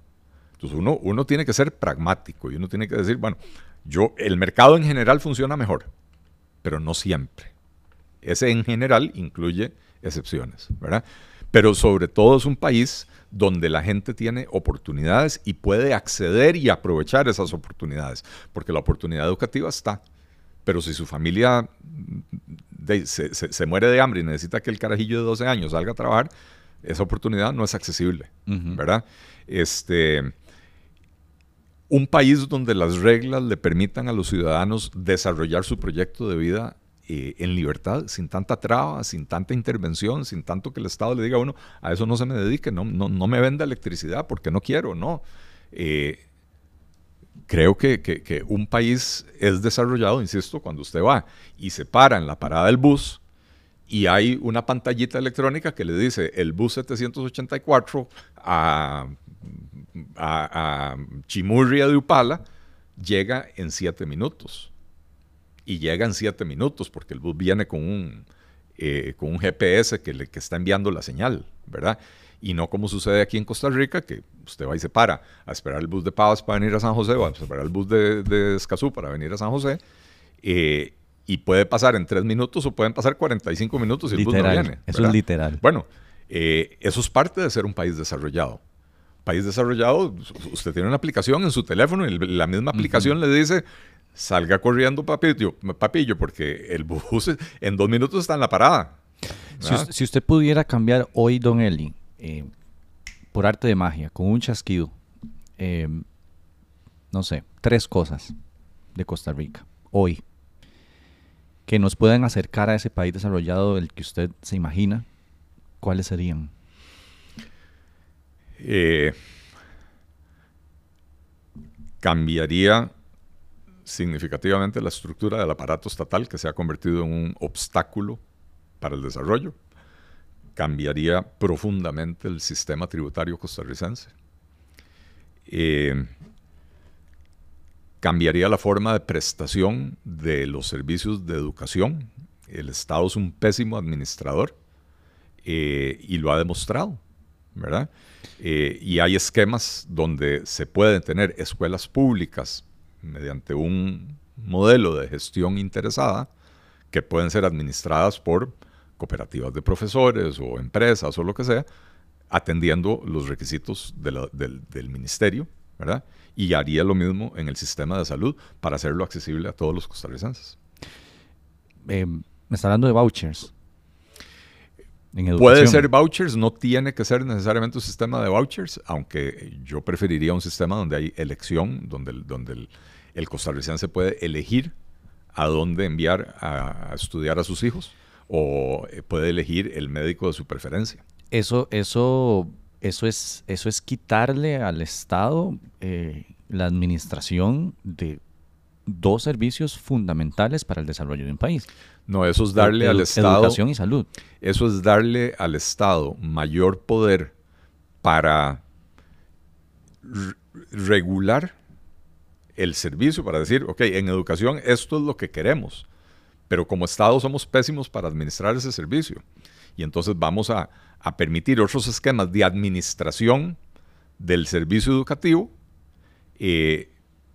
Entonces uno, uno tiene que ser pragmático y uno tiene que decir, bueno, yo, el mercado en general funciona mejor, pero no siempre. Ese en general incluye excepciones, ¿verdad? Pero sobre todo es un país donde la gente tiene oportunidades y puede acceder y aprovechar esas oportunidades, porque la oportunidad educativa está. Pero si su familia mm, se, muere de hambre y necesita que el carajillo de 12 años salga a trabajar, esa oportunidad no es accesible, ¿verdad? Este, un país donde las reglas le permitan a los ciudadanos desarrollar su proyecto de vida eh, en libertad, sin tanta traba, sin tanta intervención, sin tanto que el Estado le diga a uno, a eso no se me dedique, no, no, no me venda electricidad porque no quiero, no. Eh, creo que, que, un país es desarrollado, insisto, cuando usted va y se para en la parada del bus y hay una pantallita electrónica que le dice el bus 784 a, a, Chimurria de Upala llega en siete minutos y llega en siete minutos porque el bus viene con un, eh, con un GPS que, le, que está enviando la señal, ¿verdad? Y no como sucede aquí en Costa Rica, que usted va y se para a esperar el bus de Pavas para venir a San José o a esperar el bus de, de Escazú para venir a San José. Eh, y puede pasar en tres minutos o pueden pasar 45 minutos y el bus no viene. Eso es literal. Bueno, eh, eso es parte de ser un país desarrollado. País desarrollado, usted tiene una aplicación en su teléfono y la misma aplicación le dice, salga corriendo papillo, papillo, porque el bus en dos minutos está en la parada. Si, usted pudiera cambiar hoy, don Eli, eh, por arte de magia, con un chasquido, eh, no sé, tres cosas de Costa Rica, hoy, que nos puedan acercar a ese país desarrollado del que usted se imagina, ¿cuáles serían? Eh, cambiaría significativamente la estructura del aparato estatal que se ha convertido en un obstáculo para el desarrollo. Cambiaría profundamente el sistema tributario costarricense. Eh, cambiaría la forma de prestación de los servicios de educación. El Estado es un pésimo administrador eh, y lo ha demostrado, ¿verdad? Eh, y hay esquemas donde se pueden tener escuelas públicas mediante un modelo de gestión interesada que pueden ser administradas por cooperativas de profesores o empresas o lo que sea, atendiendo los requisitos del, ministerio, ¿verdad? Y haría lo mismo en el sistema de salud para hacerlo accesible a todos los costarricenses. Eh, me está hablando de vouchers. Puede ser vouchers, no tiene que ser necesariamente un sistema de vouchers, aunque yo preferiría un sistema donde hay elección, donde, donde el, costarricense puede elegir a dónde enviar a, estudiar a sus hijos o eh, puede elegir el médico de su preferencia. Eso, eso, eso, es, eso es quitarle al Estado eh, la administración de dos servicios fundamentales para el desarrollo de un país. No, eso es darle al Estado. Educación y salud. Eso es darle al Estado mayor poder para regular el servicio, para decir, ok, en educación esto es lo que queremos, pero como Estado somos pésimos para administrar ese servicio. Y entonces vamos a, permitir otros esquemas de administración del servicio educativo eh,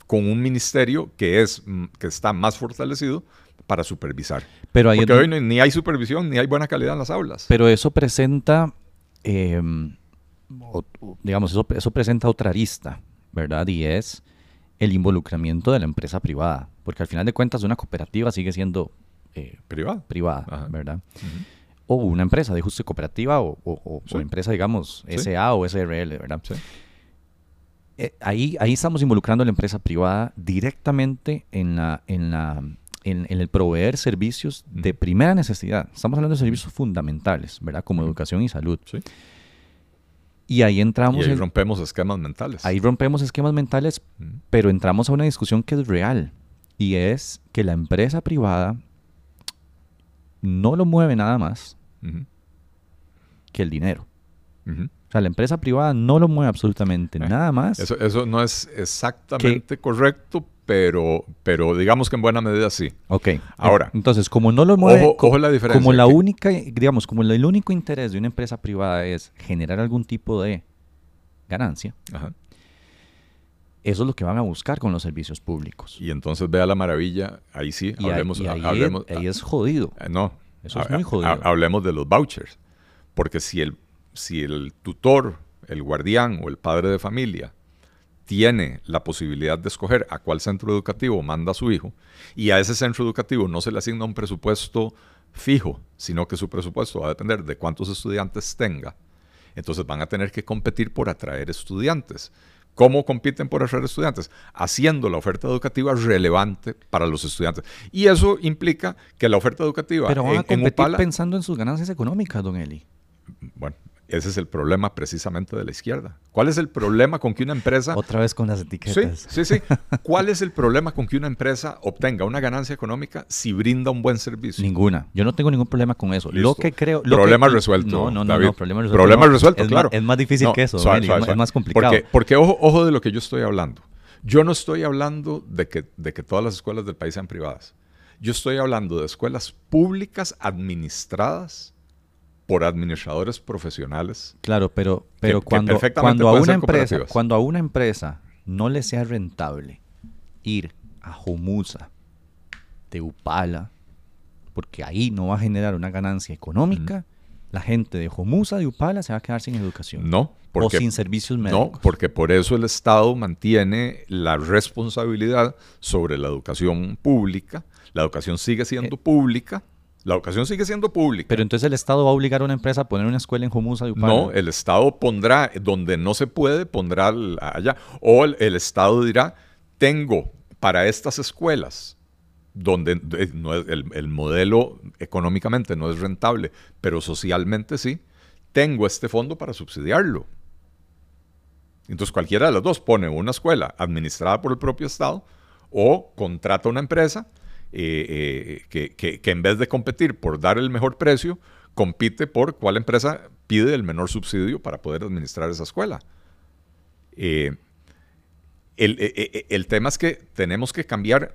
con un ministerio que, es, que está más fortalecido para supervisar. Pero Porque hoy ni hay supervisión ni hay buena calidad en las aulas. Pero eso presenta, em, digamos, eso, presenta otra arista, ¿verdad? Y es el involucramiento de la empresa privada, porque al final de cuentas una cooperativa sigue siendo eh, privada, privada ¿verdad? O una empresa de ajuste cooperativa o, o, empresa, digamos, SA o SRL, ¿verdad? Eh, ahí, ahí estamos involucrando a la empresa privada directamente en, la, en, la, en, el proveer servicios de primera necesidad. Estamos hablando de servicios fundamentales, ¿verdad? Como educación y salud. Y ahí entramos. Y ahí rompemos esquemas mentales. Ahí rompemos esquemas mentales, pero entramos a una discusión que es real. Y es que la empresa privada no lo mueve nada más que el dinero. O sea, la empresa privada no lo mueve absolutamente eh, nada más. Eso, eso no es exactamente correcto, pero, pero digamos que en buena medida sí. Ok. Ahora. Entonces, como no lo mueve. Ojo, la diferencia. Como la única, digamos, como el único interés de una empresa privada es generar algún tipo de ganancia. Eso es lo que van a buscar con los servicios públicos. Y entonces vea la maravilla, ahí sí, hablemos, ahí, ahí, es jodido. Eh, no. Eso es muy jodido. Hablemos de los vouchers. Porque si el, si el tutor, el guardián o el padre de familia tiene la posibilidad de escoger a cuál centro educativo manda a su hijo y a ese centro educativo no se le asigna un presupuesto fijo, sino que su presupuesto va a depender de cuántos estudiantes tenga, entonces van a tener que competir por atraer estudiantes. ¿Cómo compiten por atraer estudiantes? Haciendo la oferta educativa relevante para los estudiantes. Y eso implica que la oferta educativa... Pero van a competir pensando en sus ganancias económicas, don Eli. Bueno, ese es el problema precisamente de la izquierda. ¿Cuál es el problema con que una empresa... Otra vez con las etiquetas. Sí, sí, sí. ¿Cuál es el problema con que una empresa obtenga una ganancia económica si brinda un buen servicio? Ninguna. Yo no tengo ningún problema con eso. Lo que creo... problema resuelto, No, no, no, no, problema resuelto. Problema resuelto, es claro. Más, es más difícil que eso, es, más complicado. Porque, porque ojo, ojo de lo que yo estoy hablando. Yo no estoy hablando de que, de que todas las escuelas del país sean privadas. Yo estoy hablando de escuelas públicas administradas por administradores profesionales. Claro, pero, pero cuando, cuando, a una empresa, cuando a una empresa no le sea rentable ir a Jomusa, de Upala, porque ahí no va a generar una ganancia económica, la gente de Jomusa, de Upala, se va a quedar sin educación. No, porque, o sin servicios médicos. No, porque por eso el Estado mantiene la responsabilidad sobre la educación pública. La educación sigue siendo eh, pública la educación sigue siendo pública. Pero entonces el Estado va a obligar a una empresa a poner una escuela en Jomusa No, el Estado pondrá, donde no se puede, pondrá allá. O el, Estado dirá, tengo para estas escuelas, donde eh, no el, modelo económicamente no es rentable, pero socialmente sí, tengo este fondo para subsidiarlo. Entonces cualquiera de las dos pone una escuela administrada por el propio Estado o contrata una empresa eh, eh, que, en vez de competir por dar el mejor precio, compite por cuál empresa pide el menor subsidio para poder administrar esa escuela. Eh, el, tema es que tenemos que cambiar.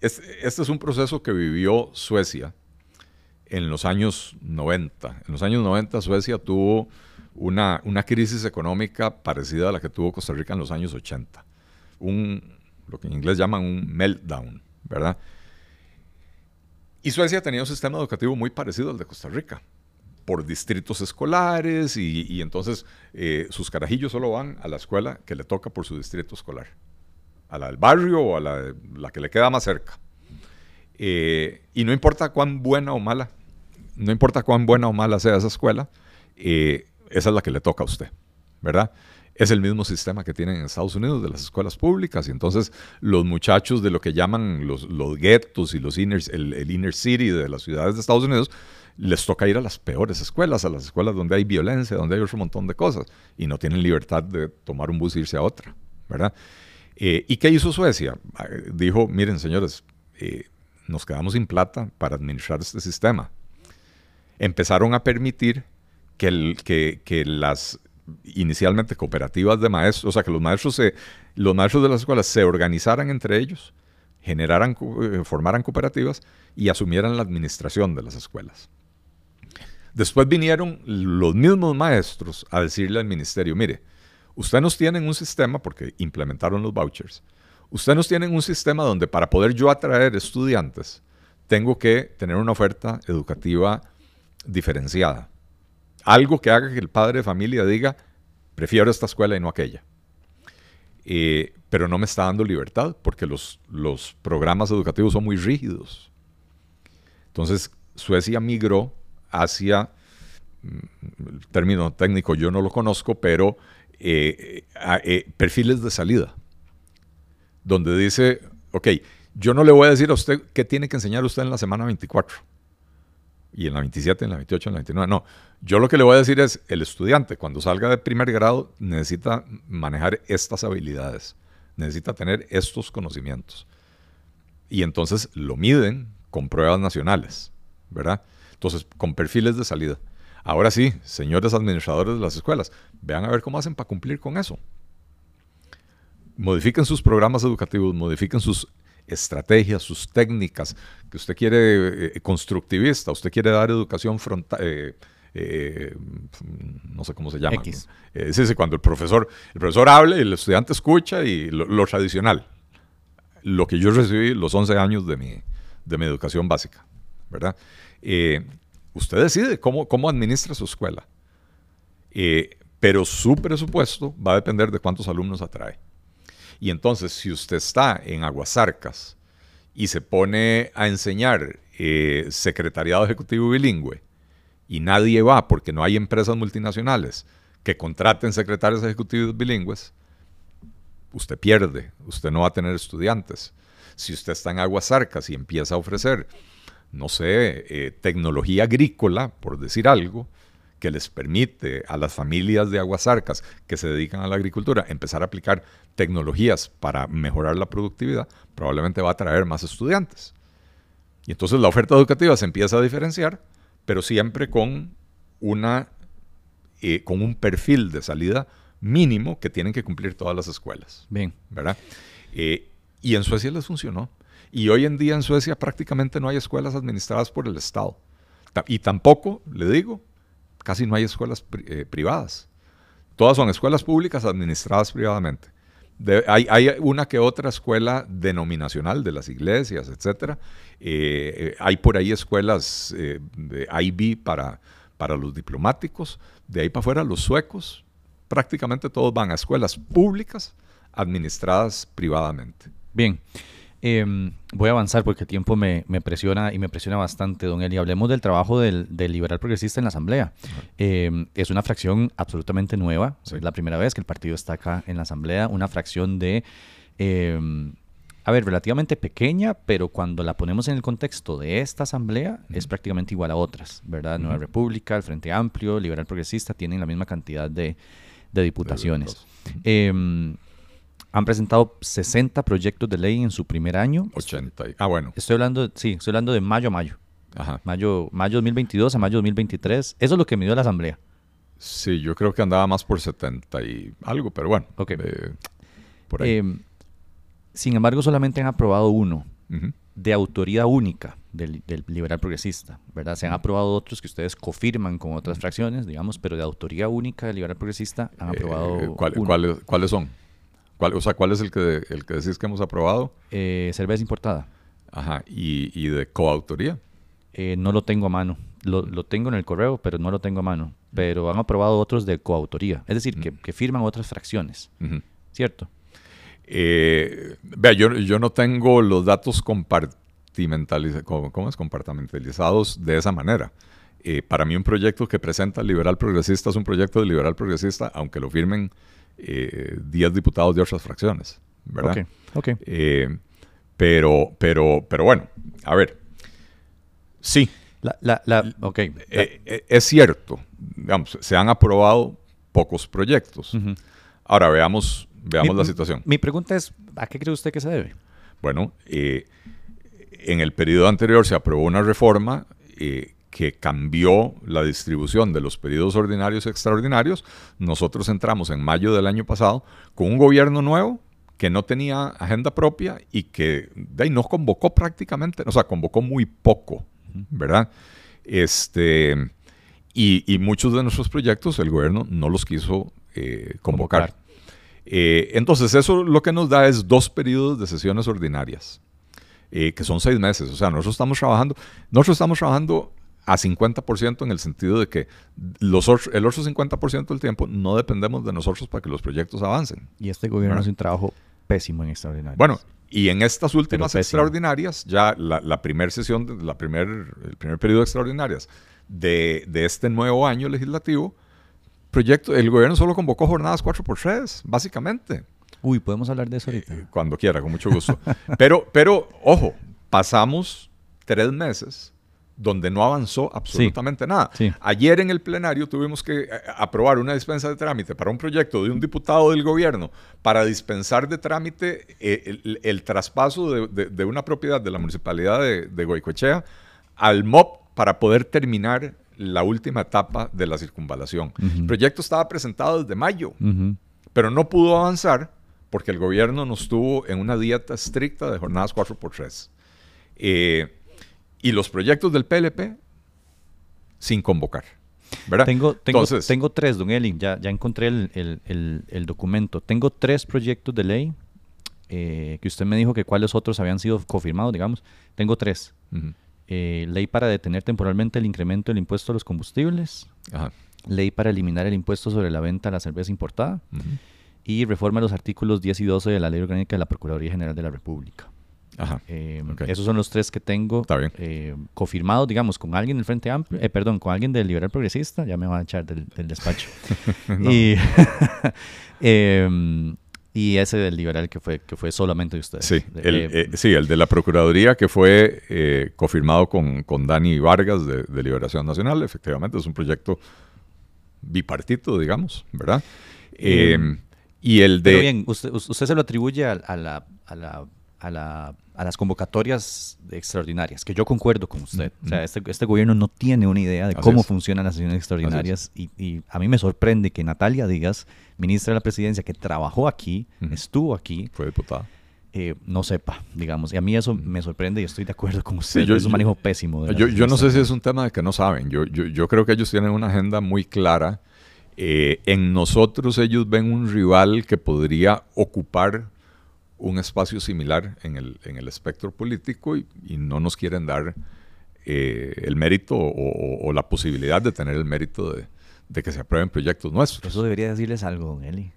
Este, es un proceso que vivió Suecia en los años 90. En los años 90 Suecia tuvo una, una crisis económica parecida a la que tuvo Costa Rica en los años 80. Un, lo que en inglés llaman un meltdown. ¿Verdad? Y Suecia tenía un sistema educativo muy parecido al de Costa Rica, por distritos escolares y, entonces eh, sus carajillos solo van a la escuela que le toca por su distrito escolar, a la del barrio o a la, que le queda más cerca. Eh, y no importa cuán buena o mala, no importa cuán buena o mala sea esa escuela, eh, esa es la que le toca a usted, ¿verdad? Es el mismo sistema que tienen en Estados Unidos de las escuelas públicas. Y entonces los muchachos de lo que llaman los, los guetos y los inner, el, inner city de las ciudades de Estados Unidos, les toca ir a las peores escuelas, a las escuelas donde hay violencia, donde hay otro montón de cosas, y no tienen libertad de tomar un bus e irse a otra, ¿verdad? Eh, ¿Y qué hizo Suecia? Ah, dijo, miren señores, eh, nos quedamos sin plata para administrar este sistema. Empezaron a permitir que, que, que las inicialmente cooperativas de maestros, o sea, que los maestros, los maestros de las escuelas se organizaran entre ellos, generaran, eh, formaran cooperativas y asumieran la administración de las escuelas. Después vinieron los mismos maestros a decirle al ministerio, mire, usted nos tienen un sistema, porque implementaron los vouchers, usted nos tienen un sistema donde para poder yo atraer estudiantes, tengo que tener una oferta educativa diferenciada algo que haga que el padre de familia diga, prefiero esta escuela y no aquella. eh, pero no me está dando libertad porque los, los programas educativos son muy rígidos. Entonces, Suecia migró hacia, mm, el término técnico yo no lo conozco, pero eh, eh, perfiles de salida, donde dice, ok, yo no le voy a decir a usted qué tiene que enseñar usted en la semana 24 y en la 27, en la 28, en la 29. No, yo lo que le voy a decir es, el estudiante cuando salga de primer grado necesita manejar estas habilidades, necesita tener estos conocimientos. Y entonces lo miden con pruebas nacionales, ¿verdad? Entonces, con perfiles de salida. Ahora sí, señores administradores de las escuelas, vean a ver cómo hacen para cumplir con eso. Modifiquen sus programas educativos, modifiquen sus estrategias, sus técnicas, que usted quiere eh, constructivista, usted quiere dar educación frontal. Eh, eh, no sé cómo se llama. X. sí, sí, cuando el profesor, el profesor habla y el estudiante escucha y lo, tradicional. Lo que yo recibí los 11 años de mi, de mi educación básica, ¿verdad? usted decide cómo, cómo administra su escuela. pero su presupuesto va a depender de cuántos alumnos atrae. Y entonces, si usted está en Aguasarcas y se pone a enseñar eh, secretariado ejecutivo bilingüe y nadie va porque no hay empresas multinacionales que contraten secretarios ejecutivos bilingües, usted pierde, usted no va a tener estudiantes. Si usted está en Aguasarcas y empieza a ofrecer, no sé, eh, tecnología agrícola, por decir algo, que les permite a las familias de aguasarcas que se dedican a la agricultura empezar a aplicar tecnologías para mejorar la productividad, probablemente va a atraer más estudiantes. Y entonces la oferta educativa se empieza a diferenciar, pero siempre con, una, eh, con un perfil de salida mínimo que tienen que cumplir todas las escuelas. Bien. ¿Verdad? Eh, y en Suecia les funcionó. Y hoy en día en Suecia prácticamente no hay escuelas administradas por el Estado. Y tampoco, le digo, casi no hay escuelas eh, privadas. Todas son escuelas públicas administradas privadamente. hay, una que otra escuela denominacional de las iglesias, etc. Eh, eh, hay por ahí escuelas de IB para, para los diplomáticos. De ahí para afuera, los suecos, prácticamente todos van a escuelas públicas administradas privadamente. Bien. Em, voy a avanzar porque el tiempo me, presiona y me presiona bastante, don Eli. Hablemos del trabajo del, liberal progresista en la Asamblea. Em, es una fracción absolutamente nueva. Es la primera vez que el partido está acá en la Asamblea. Una fracción de, em, a ver, relativamente pequeña, pero cuando la ponemos en el contexto de esta Asamblea, es prácticamente igual a otras, ¿verdad? Nueva República, el Frente Amplio, Liberal Progresista tienen la misma cantidad de, diputaciones. Han presentado 60 proyectos de ley en su primer año. 80. Ah, bueno. Estoy hablando, sí, estoy hablando de mayo a mayo. Ajá. Mayo, mayo 2022 a mayo 2023. Eso es lo que midió la Asamblea. Sí, yo creo que andaba más por 70 y algo, pero bueno. Ok. Eh, por ahí. Em, sin embargo, solamente han aprobado uno de autoría única del, liberal progresista, ¿verdad? Se han aprobado otros que ustedes confirman con otras fracciones, digamos, pero de autoría única del liberal progresista han eh, aprobado. ¿cuáles, ¿Cuáles son? ¿Cuál, o sea, ¿cuál es el que, el que decís que hemos aprobado? Eh, cerveza importada. Ajá, ¿y, de coautoría? Eh, no lo tengo a mano. Lo, tengo en el correo, pero no lo tengo a mano. Pero han aprobado otros de coautoría. Es decir, que, firman otras fracciones. ¿Cierto? Eh, vea, yo, yo no tengo los datos compartimentalizados, ¿cómo, es? compartimentalizados de esa manera. para mí un proyecto que presenta liberal progresista es un proyecto de liberal progresista, aunque lo firmen 10 eh, diputados de otras fracciones, ¿verdad? Ok, eh, pero, pero, pero bueno, a ver, sí. La, la, okay. Eh, es cierto, digamos, se han aprobado pocos proyectos. Ahora veamos, veamos la situación. Mi pregunta es, ¿a qué cree usted que se debe? Bueno, en el periodo anterior se aprobó una reforma que cambió la distribución de los periodos ordinarios y extraordinarios. Nosotros entramos en mayo del año pasado con un gobierno nuevo que no tenía agenda propia y que de ahí no convocó prácticamente, o sea, convocó muy poco, ¿verdad? Este, y, muchos de nuestros proyectos el gobierno no los quiso eh, convocar. Eh, entonces, eso lo que nos da es dos periodos de sesiones ordinarias, eh, que son seis meses. O sea, nosotros estamos trabajando, nosotros estamos trabajando a 50% en el sentido de que los, el otro 50% del tiempo no dependemos de nosotros para que los proyectos avancen. Y este gobierno hace un trabajo pésimo en extraordinarias. Bueno, y en estas últimas extraordinarias, ya la, primera sesión, la primer, el primer periodo de extraordinarias de, de este nuevo año legislativo, proyecto, el gobierno solo convocó jornadas 4x3, básicamente. Uy, podemos hablar de eso ahorita. Eh, cuando quiera, con mucho gusto. pero, pero, ojo, pasamos tres meses donde no avanzó absolutamente nada. Ayer en el plenario tuvimos que eh, aprobar una dispensa de trámite para un proyecto de un diputado del gobierno para dispensar de trámite eh, el, traspaso de, una propiedad de la municipalidad de, de Goicoechea al MOP para poder terminar la última etapa de la circunvalación. El proyecto estaba presentado desde mayo, pero no pudo avanzar porque el gobierno nos tuvo en una dieta estricta de jornadas 4x3. Eh, y los proyectos del PLP sin convocar. ¿verdad? Tengo, tengo, tengo tres, don Eli, ya, ya encontré el, documento. Tengo tres proyectos de ley eh, que usted me dijo que cuáles otros habían sido confirmados, digamos. Tengo tres. Eh, ley para detener temporalmente el incremento del impuesto a los combustibles, ley para eliminar el impuesto sobre la venta de la cerveza importada y reforma de los artículos 10 y 12 de la Ley Orgánica de la Procuraduría General de la República. Eh, esos son los tres que tengo eh, confirmados, digamos, con alguien del Frente Amplio, perdón, con alguien del Liberal Progresista, ya me van a echar del, despacho. y, em, y ese del liberal que fue, que fue solamente de ustedes. Sí, el, eh, sí, el de la Procuraduría que fue eh, confirmado con, con Dani Vargas de, Liberación Nacional, efectivamente es un proyecto bipartito, digamos, ¿verdad? Eh, y el de... Pero bien, usted, usted se lo atribuye a, la, a la a, la, a, las convocatorias extraordinarias, que yo concuerdo con usted. O sea, este, este, gobierno no tiene una idea de cómo funcionan las sesiones extraordinarias y, a mí me sorprende que Natalia Díaz, ministra de la presidencia, que trabajó aquí, estuvo aquí. Fue diputada. Eh, no sepa, digamos. Y a mí eso me sorprende y estoy de acuerdo con usted. es un manejo pésimo. yo, yo no sé si es un tema de que no saben. Yo, yo, yo creo que ellos tienen una agenda muy clara. Eh, en nosotros ellos ven un rival que podría ocupar un espacio similar en el, en el espectro político y, no nos quieren dar eh, el mérito o, la posibilidad de tener el mérito de, que se aprueben proyectos nuestros. Eso debería decirles algo, don Eli.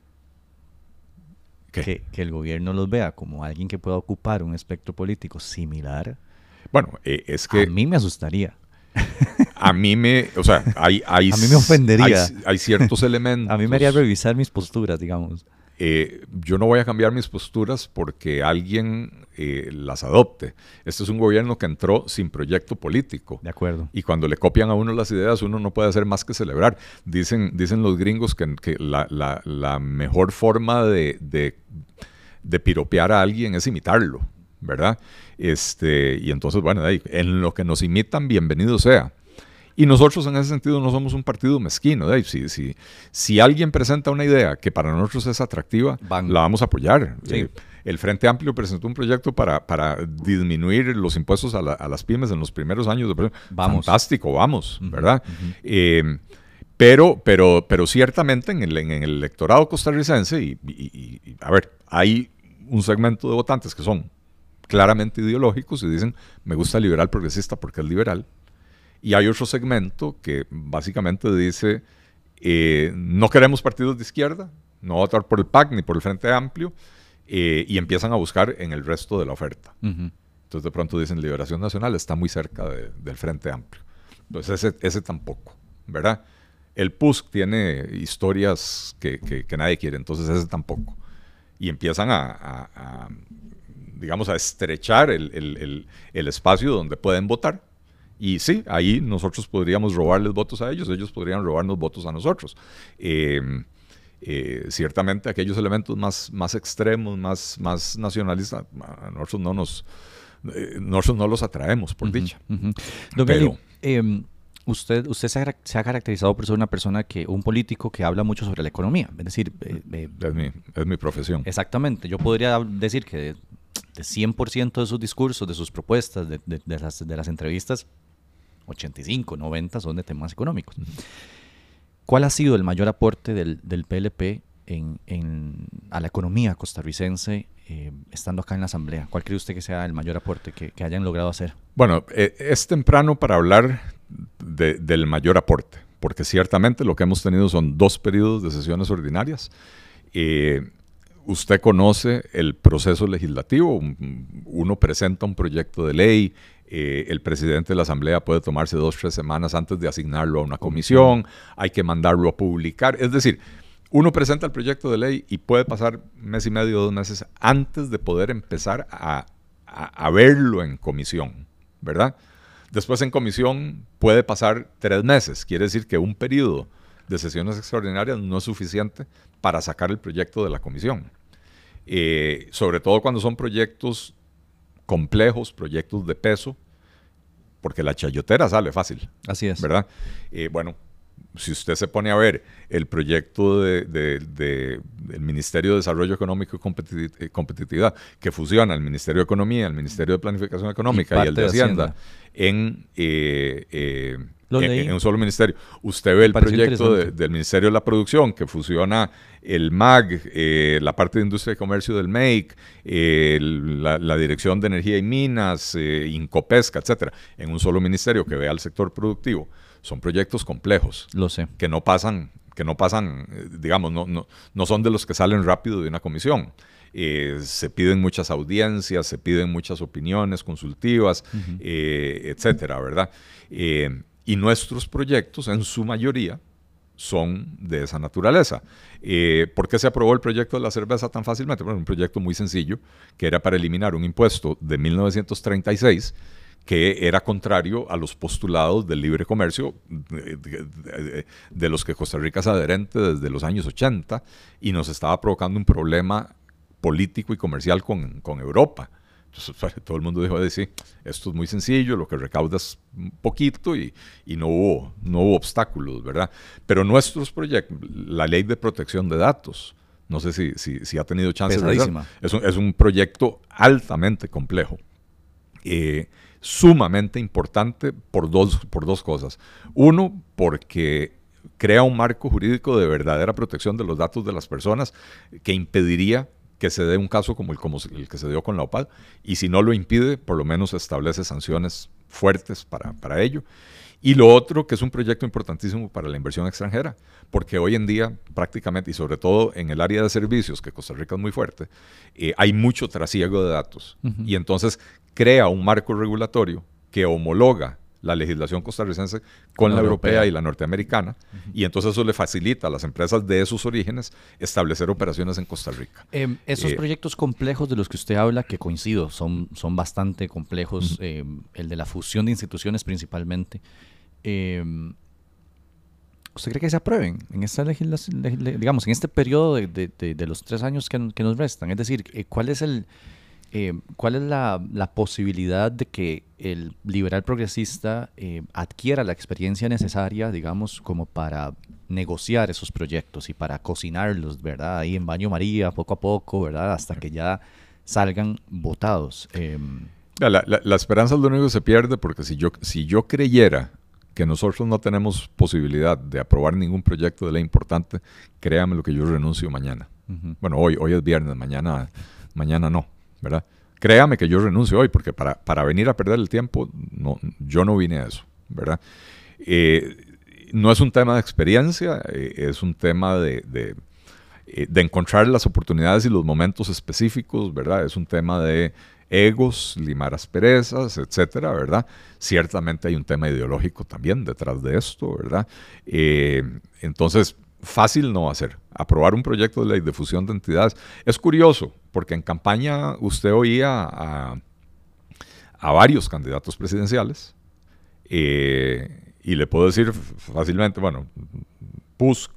Que, que, el gobierno los vea como alguien que pueda ocupar un espectro político similar. Bueno, eh, es que... A mí me asustaría. A mí me, o sea, hay... hay a mí me ofendería. Hay, hay ciertos elementos... a mí me haría revisar mis posturas, digamos. Eh, yo no voy a cambiar mis posturas porque alguien eh, las adopte. Este es un gobierno que entró sin proyecto político. De acuerdo. Y cuando le copian a uno las ideas, uno no puede hacer más que celebrar. Dicen, dicen los gringos que, la, mejor forma de, de, piropear a alguien es imitarlo, ¿verdad? Este, y entonces, bueno, en lo que nos imitan, bienvenido sea. Y nosotros en ese sentido no somos un partido mezquino. Dave. Si, si, si alguien presenta una idea que para nosotros es atractiva, la vamos a apoyar. Eh, el Frente Amplio presentó un proyecto para, para disminuir los impuestos a, las pymes en los primeros años de Vamos. Fantástico, vamos, ¿verdad? Eh, pero, pero, pero ciertamente en el, en el electorado costarricense, y, a ver, hay un segmento de votantes que son claramente ideológicos y dicen, me gusta liberal progresista porque es liberal, y hay otro segmento que básicamente dice, eh, no queremos partidos de izquierda, no votar por el PAC ni por el Frente Amplio, eh, y empiezan a buscar en el resto de la oferta. Entonces de pronto dicen, Liberación Nacional está muy cerca del Frente Amplio. Entonces ese, ese tampoco, ¿verdad? El PUSC tiene historias que, que, nadie quiere, entonces ese tampoco. Y empiezan a, digamos, a estrechar el, el, el, espacio donde pueden votar y sí, ahí nosotros podríamos robarles votos a ellos, ellos podrían robarnos votos a nosotros. Em, eh, ciertamente aquellos elementos más, más extremos, más, más nacionalistas, a nosotros no nos... Eh, nosotros no los atraemos, por dicha. Pero, em, usted, usted se ha, caracterizado por ser una persona que, un político que habla mucho sobre la economía. Es decir, eh, es, mi, es, mi, profesión. Exactamente. Yo podría decir que de, 100% de sus discursos, de sus propuestas, de, de, las, de las entrevistas, 85, 90 son de temas económicos. ¿Cuál ha sido el mayor aporte del, PLP en, a la economía costarricense eh, estando acá en la Asamblea? ¿Cuál cree usted que sea el mayor aporte que, hayan logrado hacer? Bueno, eh, es temprano para hablar del mayor aporte, porque ciertamente lo que hemos tenido son dos periodos de sesiones ordinarias. Eh, usted conoce el proceso legislativo, uno presenta un proyecto de ley, eh, el presidente de la Asamblea puede tomarse dos, tres semanas antes de asignarlo a una comisión, hay que mandarlo a publicar, es decir, uno presenta el proyecto de ley y puede pasar mes y medio, dos meses antes de poder empezar a, a verlo en comisión, ¿verdad? Después en comisión puede pasar tres meses, quiere decir que un periodo de sesiones extraordinarias no es suficiente para sacar el proyecto de la comisión. Eh, sobre todo cuando son proyectos complejos, proyectos de peso, porque la chayotera sale fácil. Así es. ¿Verdad? Eh, bueno, si usted se pone a ver el proyecto de, del Ministerio de Desarrollo Económico y eh, Competitividad, que fusiona el Ministerio de Economía, el Ministerio de Planificación Económica y, el de, Hacienda, en, eh, en, un solo ministerio. Usted ve el proyecto del Ministerio de la Producción, que fusiona el MAG, eh, la parte de Industria y Comercio del MEIC, la, Dirección de Energía y Minas, Incopesca, etcétera, en un solo ministerio que vea al sector productivo son proyectos complejos. Lo sé. Que no pasan, que no pasan, eh, digamos, no, no, no son de los que salen rápido de una comisión. Eh, se piden muchas audiencias, se piden muchas opiniones consultivas, eh, etcétera, ¿verdad? Y nuestros proyectos, en su mayoría, son de esa naturaleza. ¿Por qué se aprobó el proyecto de la cerveza tan fácilmente? Bueno, un proyecto muy sencillo, que era para eliminar un impuesto de 1936 que era contrario a los postulados del libre comercio de, los que Costa Rica es adherente desde los años 80 y nos estaba provocando un problema político y comercial con, Europa. Entonces todo el mundo dijo de sí, esto es muy sencillo, lo que recauda es un poquito y, no, hubo, no hubo obstáculos, ¿verdad? Pero nuestros proyectos, la ley de protección de datos, no sé si, si, ha tenido chance de ver, es un, es un proyecto altamente complejo. Eh, sumamente importante por dos, por dos cosas. Uno, porque crea un marco jurídico de verdadera protección de los datos de las personas que impediría que se dé un caso como el, como el que se dio con la OPAD, y si no lo impide, por lo menos establece sanciones fuertes para, para ello. Y lo otro, que es un proyecto importantísimo para la inversión extranjera, porque hoy en día prácticamente, y sobre todo en el área de servicios, que Costa Rica es muy fuerte, eh, hay mucho trasiego de datos. Y entonces crea un marco regulatorio que homologa la legislación costarricense con la, europea. y la norteamericana, y entonces eso le facilita a las empresas de esos orígenes establecer operaciones en Costa Rica. Em, esos eh, proyectos complejos de los que usted habla, que coincido, son, son bastante complejos, em, el de la fusión de instituciones principalmente, ¿usted cree que se aprueben en esta legislación, digamos, en este periodo de, los tres años que, que, nos restan? Es decir, eh, ¿cuál es el eh, ¿cuál es la, posibilidad de que el liberal progresista eh, adquiera la experiencia necesaria, digamos, como para negociar esos proyectos y para cocinarlos, ¿verdad? Ahí en baño María, poco a poco, ¿verdad? Hasta que ya salgan votados. Em, la, esperanza es lo único que se pierde porque si yo, si yo creyera que nosotros no tenemos posibilidad de aprobar ningún proyecto de ley importante, créame lo que yo renuncio mañana. Bueno, hoy, hoy es viernes, mañana, mañana no. ¿Verdad? Créame que yo renuncio hoy, porque para, para venir a perder el tiempo, no, yo no vine a eso, ¿verdad? Eh, no es un tema de experiencia, eh, es un tema de, eh, de, encontrar las oportunidades y los momentos específicos, ¿verdad? Es un tema de egos, limar asperezas, etcétera, ¿verdad? Ciertamente hay un tema ideológico también detrás de esto, ¿verdad? entonces, fácil no va a ser. Aprobar un proyecto de ley de fusión de entidades. Es curioso, porque en campaña usted oía a, varios candidatos presidenciales eh, y le puedo decir fácilmente, bueno, PUSC,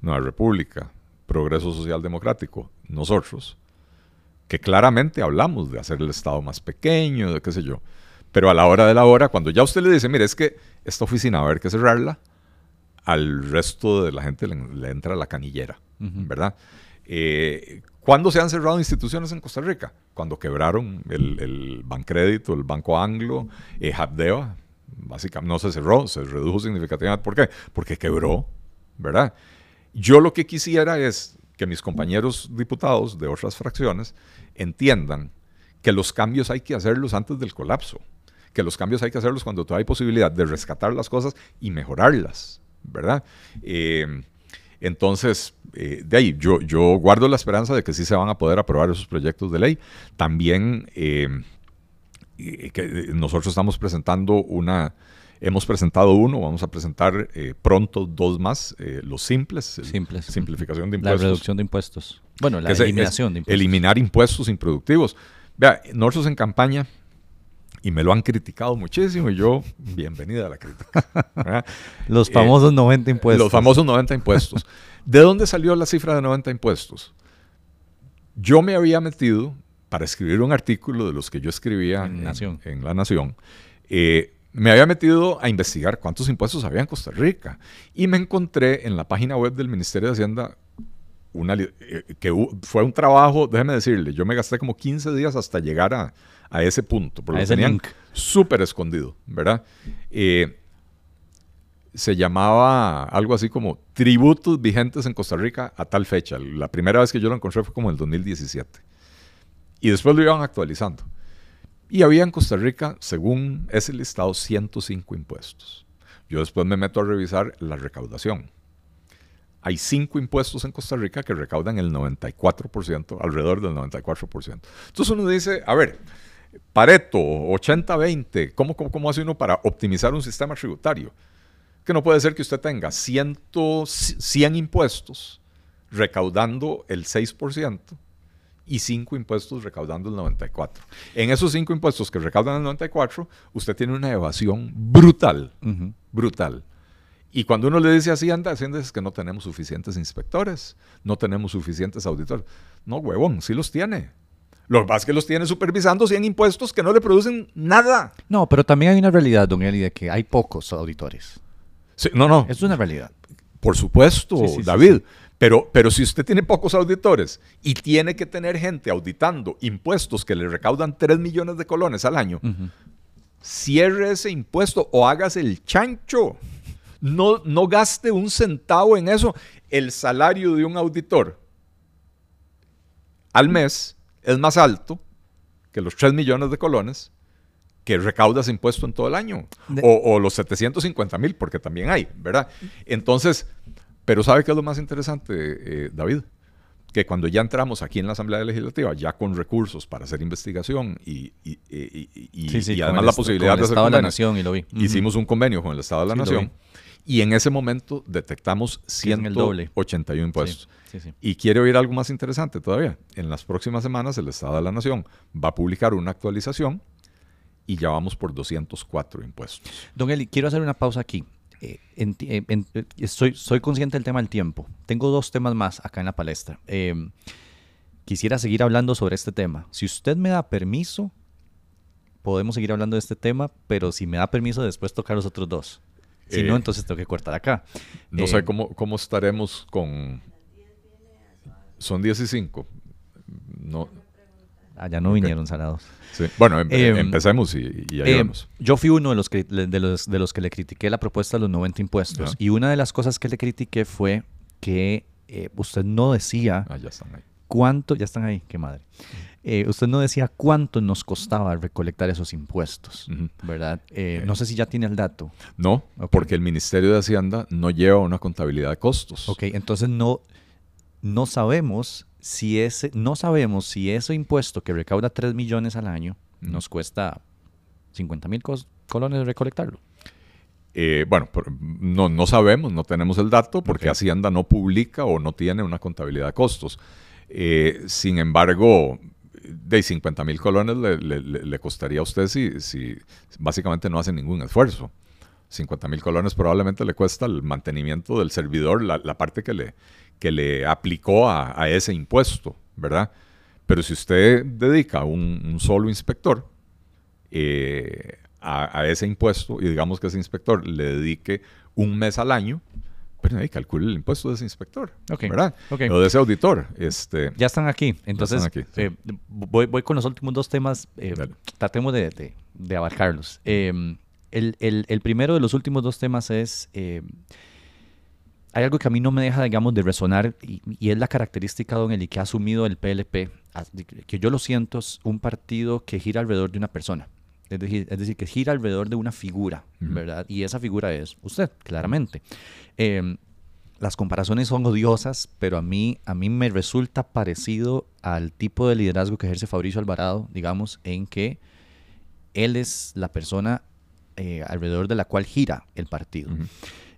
Nueva República, Progreso Social Democrático, nosotros, que claramente hablamos de hacer el Estado más pequeño, de qué sé yo. Pero a la hora de la hora, cuando ya usted le dice, mire, es que esta oficina va a haber que cerrarla, al resto de la gente le, entra la canillera, ¿verdad? Eh, ¿Cuándo se han cerrado instituciones en Costa Rica? Cuando quebraron el, el Bancrédito, el Banco Anglo, eh, Habdeba, básicamente no se cerró, se redujo significativamente. ¿Por qué? Porque quebró, ¿verdad? Yo lo que quisiera es que mis compañeros diputados de otras fracciones entiendan que los cambios hay que hacerlos antes del colapso que los cambios hay que hacerlos cuando todavía hay posibilidad de rescatar las cosas y mejorarlas, ¿verdad? Eh, entonces, eh, de ahí, yo, yo guardo la esperanza de que sí se van a poder aprobar esos proyectos de ley. También eh, que nosotros estamos presentando una, hemos presentado uno, vamos a presentar pronto dos más, los simples, simples. simplificación de impuestos. La reducción de impuestos. Bueno, la eliminación de impuestos. Eliminar impuestos improductivos. Vea, nosotros en campaña y me lo han criticado muchísimo y yo, bienvenida a la crítica. los famosos 90 impuestos. Los famosos 90 impuestos. ¿De dónde salió la cifra de 90 impuestos? Yo me había metido para escribir un artículo de los que yo escribía en, Nación. en La Nación. Eh, me había metido a investigar cuántos impuestos había en Costa Rica y me encontré en la página web del Ministerio de Hacienda una, eh, que fue un trabajo, déjeme decirle, yo me gasté como 15 días hasta llegar a, a ese punto, porque lo tenían súper escondido, ¿verdad? Eh, se llamaba algo así como tributos vigentes en Costa Rica a tal fecha. La primera vez que yo lo encontré fue como en el 2017. Y después lo iban actualizando. Y había en Costa Rica, según ese listado, 105 impuestos. Yo después me meto a revisar la recaudación. Hay cinco impuestos en Costa Rica que recaudan el 94%, alrededor del 94%. Entonces uno dice, a ver, Pareto, 80-20, ¿cómo, cómo, hace uno para optimizar un sistema tributario? Que no puede ser que usted tenga 100, 100 impuestos recaudando el 6% y 5 impuestos recaudando el 94%. En esos 5 impuestos que recaudan el 94%, usted tiene una evasión brutal, brutal. Y cuando uno le dice a Hacienda, Hacienda es que no tenemos suficientes inspectores, no tenemos suficientes auditores. No, huevón, sí los tiene. Lo que que los tiene supervisando 100 impuestos que no le producen nada. No, pero también hay una realidad, don Eli, de que hay pocos auditores. no, no. Es una realidad. Por supuesto, David. Pero, pero si usted tiene pocos auditores y tiene que tener gente auditando impuestos que le recaudan 3 millones de colones al año, cierre ese impuesto o hágase el chancho. No, no gaste un centavo en eso. El salario de un auditor al mes es más alto que los 3 millones de colones que recaudas impuesto en todo el año. O, los 750 mil, porque también hay, ¿verdad? Entonces, pero ¿sabe qué es lo más interesante, eh, David? Que cuando ya entramos aquí en la Asamblea Legislativa, ya con recursos para hacer investigación y, además la posibilidad de hacer Estado de la Nación, y lo vi. Hicimos un convenio con el Estado de la Nación y en ese momento detectamos 181 impuestos. Y quiero oír algo más interesante todavía. En las próximas semanas el Estado de la Nación va a publicar una actualización y ya vamos por 204 impuestos. Don Eli, quiero hacer una pausa aquí. Eh, eh, soy, consciente del tema del tiempo. Tengo dos temas más acá en la palestra. Eh, quisiera seguir hablando sobre este tema. Si usted me da permiso, podemos seguir hablando de este tema, pero si me da permiso, después tocar los otros dos. Si no, entonces tengo que cortar acá. No sé cómo, cómo estaremos con son 10 y 5. No. Ah, no vinieron salados. Bueno, em, em, empecemos y, y ahí em, Yo fui uno de los, que, de, los, de los que le critiqué la propuesta de los 90 impuestos. Y una de las cosas que le critiqué fue que eh, usted no decía ah, ya están ahí. Cuánto, ya están ahí, qué madre. Eh, usted no decía cuánto nos costaba recolectar esos impuestos, ¿verdad? Eh, no sé si ya tiene el dato. No, porque el Ministerio de Hacienda no lleva una contabilidad de costos. Ok, entonces no, no sabemos si ese, no sabemos si ese impuesto que recauda 3 millones al año nos cuesta 50 mil colones recolectarlo. Eh, bueno, no, no sabemos, no tenemos el dato porque Hacienda no publica o no tiene una contabilidad de costos. Eh, sin embargo, de 50 mil colones le, costaría a usted si, si básicamente no hace ningún esfuerzo. 50 mil colones probablemente le cuesta el mantenimiento del servidor, la, parte que le, que le aplicó a, ese impuesto, ¿verdad? Pero si usted dedica un, solo inspector eh, a, ese impuesto y digamos que ese inspector le dedique un mes al año, pues ahí calcule el impuesto de ese inspector, ¿verdad? O de ese auditor. Este, ya están aquí. Entonces, eh, voy, con los últimos dos temas. Eh, tratemos de, abarcarlos. el, el, primero de los últimos dos temas es hay algo que a mí no me deja, digamos, de resonar y, es la característica, don Eli, que ha asumido el PLP, que yo lo siento, es un partido que gira alrededor de una persona. Es decir, es decir, que gira alrededor de una figura, ¿verdad? Y esa figura es usted, claramente. Em, las comparaciones son odiosas, pero a mí, a mí me resulta parecido al tipo de liderazgo que ejerce Fabricio Alvarado, digamos, en que él es la persona eh, alrededor de la cual gira el partido.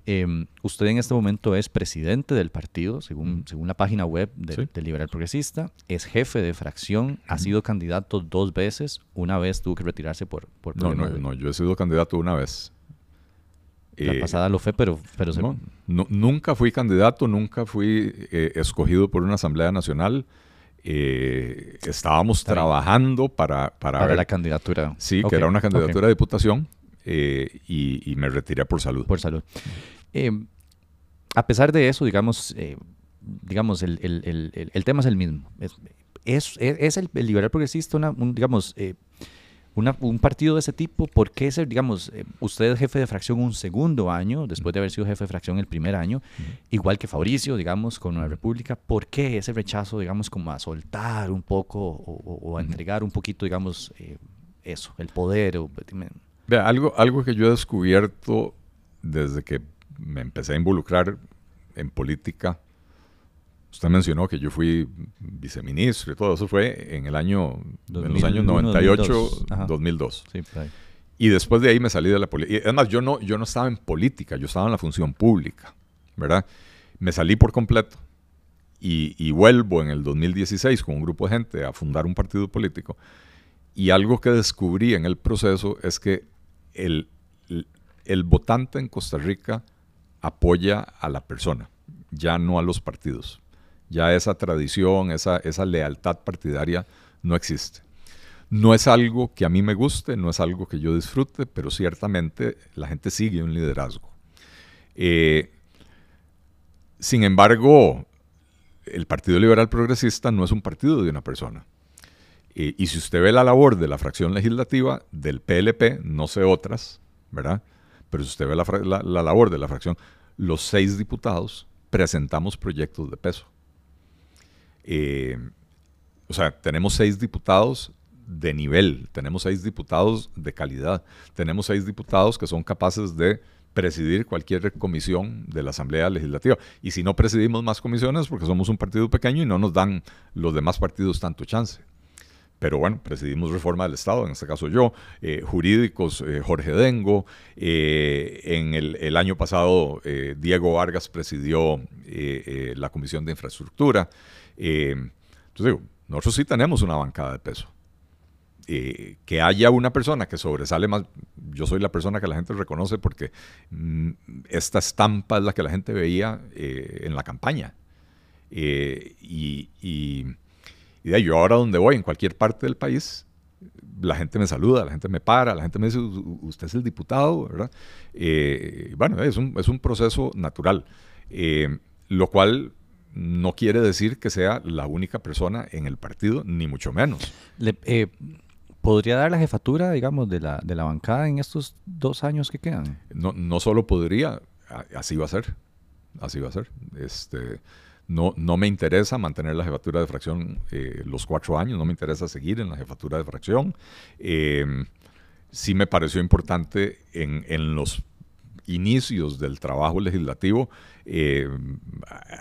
Em, usted en este momento es presidente del partido, según, según la página web del Liberal Progresista, es jefe de fracción, ha sido candidato dos veces, una vez tuvo que retirarse por... por no, no, no, yo he sido candidato una vez. La eh, pasada lo fue, pero... pero nunca fui candidato, nunca fui eh, escogido por una Asamblea Nacional. Eh, estábamos trabajando para... Para, la candidatura. Sí, que era una candidatura de diputación y, me retiré por salud. Por salud. a pesar de eso, digamos, digamos el, tema es el mismo. Es, es, el, liberal progresista, una, digamos un partido de ese tipo, ¿por qué ser, digamos, eh, usted es jefe de fracción un segundo año, después de haber sido jefe de fracción el primer año, igual que Fabricio, digamos, con la República, ¿por qué ese rechazo, digamos, como a soltar un poco o, a entregar un poquito, digamos, eh, eso, el poder? O, Vea, algo, algo que yo he descubierto desde que me empecé a involucrar en política, Usted mencionó que yo fui viceministro y todo eso fue en el año, en los años 98, 2002. y después de ahí me salí de la política. Es más, yo no, yo no estaba en política, yo estaba en la función pública, ¿verdad? Me salí por completo y, y vuelvo en el 2016 con un grupo de gente a fundar un partido político. Y algo que descubrí en el proceso es que el, votante en Costa Rica apoya a la persona, ya no a los partidos. Ya esa tradición, esa, esa lealtad partidaria no existe. No es algo que a mí me guste, no es algo que yo disfrute, pero ciertamente la gente sigue un liderazgo. Eh, sin embargo, el Partido Liberal Progresista no es un partido de una persona. Y si usted ve la labor de la fracción legislativa del PLP, no sé otras, ¿verdad? Pero si usted ve la labor de la fracción, los seis diputados presentamos proyectos de peso. Eh, o sea, tenemos seis diputados de nivel, tenemos seis diputados de calidad, tenemos seis diputados que son capaces de presidir cualquier comisión de la Asamblea Legislativa. Y si no presidimos más comisiones, porque somos un partido pequeño y no nos dan los demás partidos tanto chance. Pero bueno, presidimos reforma del Estado, en este caso yo, eh, jurídicos, eh, Jorge Dengo, en el, el, año pasado Diego Vargas presidió la Comisión de Infraestructura. Eh, entonces digo, nosotros sí tenemos una bancada de peso. Eh, que haya una persona que sobresale más, yo soy la persona que la gente reconoce porque mm, esta estampa es la que la gente veía eh, en la campaña. y, y, de ahí, yo ahora donde voy, en cualquier parte del país, la gente me saluda, la gente me para, la gente me dice, usted es el diputado, ¿verdad? bueno, es un, es un, proceso natural, lo cual no quiere decir que sea la única persona en el partido, ni mucho menos. Eh, ¿Podría dar la jefatura, digamos, de la, de la bancada en estos dos años que quedan? No, no solo podría, así va a ser. Así va a ser. Este, no, no me interesa mantener la jefatura de fracción eh, los cuatro años, no me interesa seguir en la jefatura de fracción. Eh, sí me pareció importante en, los inicios del trabajo legislativo, eh,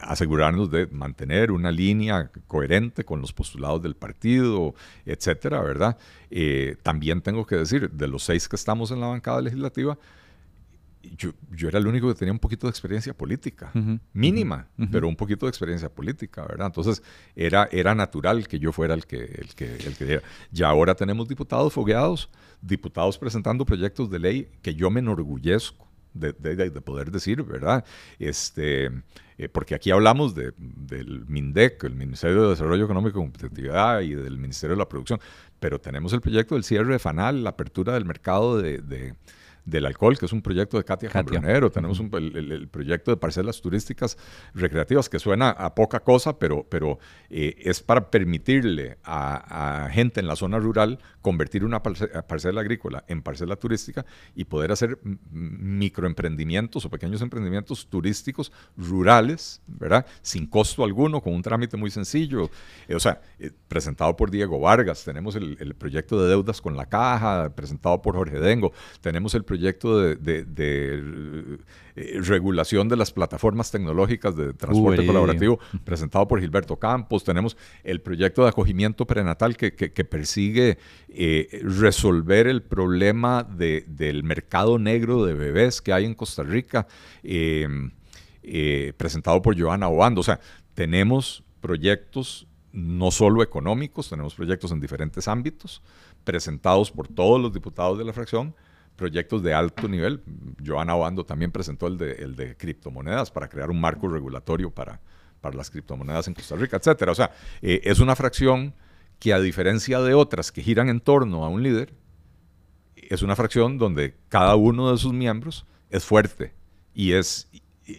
asegurarnos de mantener una línea coherente con los postulados del partido, etcétera, ¿verdad? También tengo que decir, de los seis que estamos en la bancada legislativa, yo, yo, era el único que tenía un poquito de experiencia política, mínima, pero un poquito de experiencia política, ¿verdad? Entonces era, era natural que yo fuera el que, el que, el que diera. Y ahora tenemos diputados fogueados, diputados presentando proyectos de ley que yo me enorgullezco de, poder decir, ¿verdad? Este, eh, porque aquí hablamos de, del MINDEC, el Ministerio de Desarrollo Económico y Competitividad, y del Ministerio de la Producción, pero tenemos el proyecto del cierre de FANAL, la apertura del mercado de, del alcohol, que es un proyecto de Katia, Cambronero, tenemos el, proyecto de parcelas turísticas recreativas, que suena a poca cosa, pero, pero eh, es para permitirle a, gente en la zona rural convertir una parcela, agrícola en parcela turística y poder hacer microemprendimientos o pequeños emprendimientos turísticos rurales, ¿verdad? Sin costo alguno, con un trámite muy sencillo. Eh, o sea, eh, presentado por Diego Vargas, tenemos el, el proyecto de deudas con la caja, presentado por Jorge Dengo, tenemos el proyecto de, eh, regulación de las plataformas tecnológicas de transporte colaborativo presentado por Gilberto Campos, tenemos el proyecto de acogimiento prenatal que, persigue eh, resolver el problema del mercado negro de bebés que hay en Costa Rica, em, eh, presentado por Joana Obando. O sea, tenemos proyectos no solo económicos, tenemos proyectos en diferentes ámbitos, presentados por todos los diputados de la fracción, proyectos de alto nivel. Joana Obando también presentó el de, el de criptomonedas para crear un marco regulatorio para, para las criptomonedas en Costa Rica, etcétera. O sea, eh, es una fracción que a diferencia de otras que giran en torno a un líder, es una fracción donde cada uno de sus miembros es fuerte y es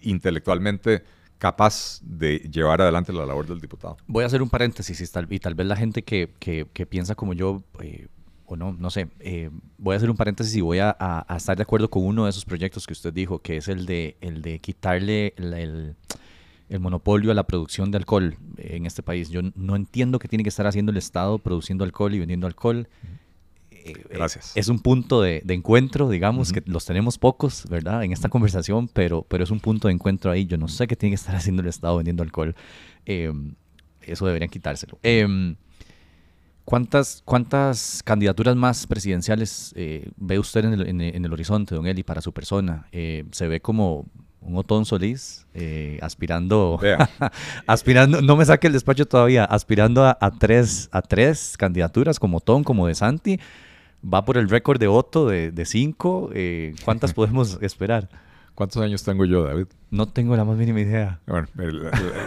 intelectualmente capaz de llevar adelante la labor del diputado. Voy a hacer un paréntesis y tal, y tal vez la gente que, que, piensa como yo, eh, o no, no sé, eh, voy a hacer un paréntesis y voy a, estar de acuerdo con uno de esos proyectos que usted dijo, que es el de, el de quitarle el, monopolio a la producción de alcohol en este país. Yo no entiendo qué tiene que estar haciendo el Estado produciendo alcohol y vendiendo alcohol. Eh, Gracias. es un punto de, encuentro, digamos, que los tenemos pocos, ¿verdad? En esta conversación, pero, pero es un punto de encuentro ahí. Yo no sé qué tiene que estar haciendo el Estado vendiendo alcohol. eso deberían quitárselo. ¿Cuántas, ¿Cuántas candidaturas más presidenciales eh, ve usted en el, en, el, horizonte, don Eli, para su persona? Eh, ¿Se ve como un Otón Solís eh, aspirando, aspirando, no me saque el despacho todavía, aspirando a, tres, a tres candidaturas como Otón, como de Santi? ¿Va por el récord de Otto de, de cinco? ¿Cuántas podemos esperar? ¿Cuántos años tengo yo, David? No tengo la más mínima idea. Bueno,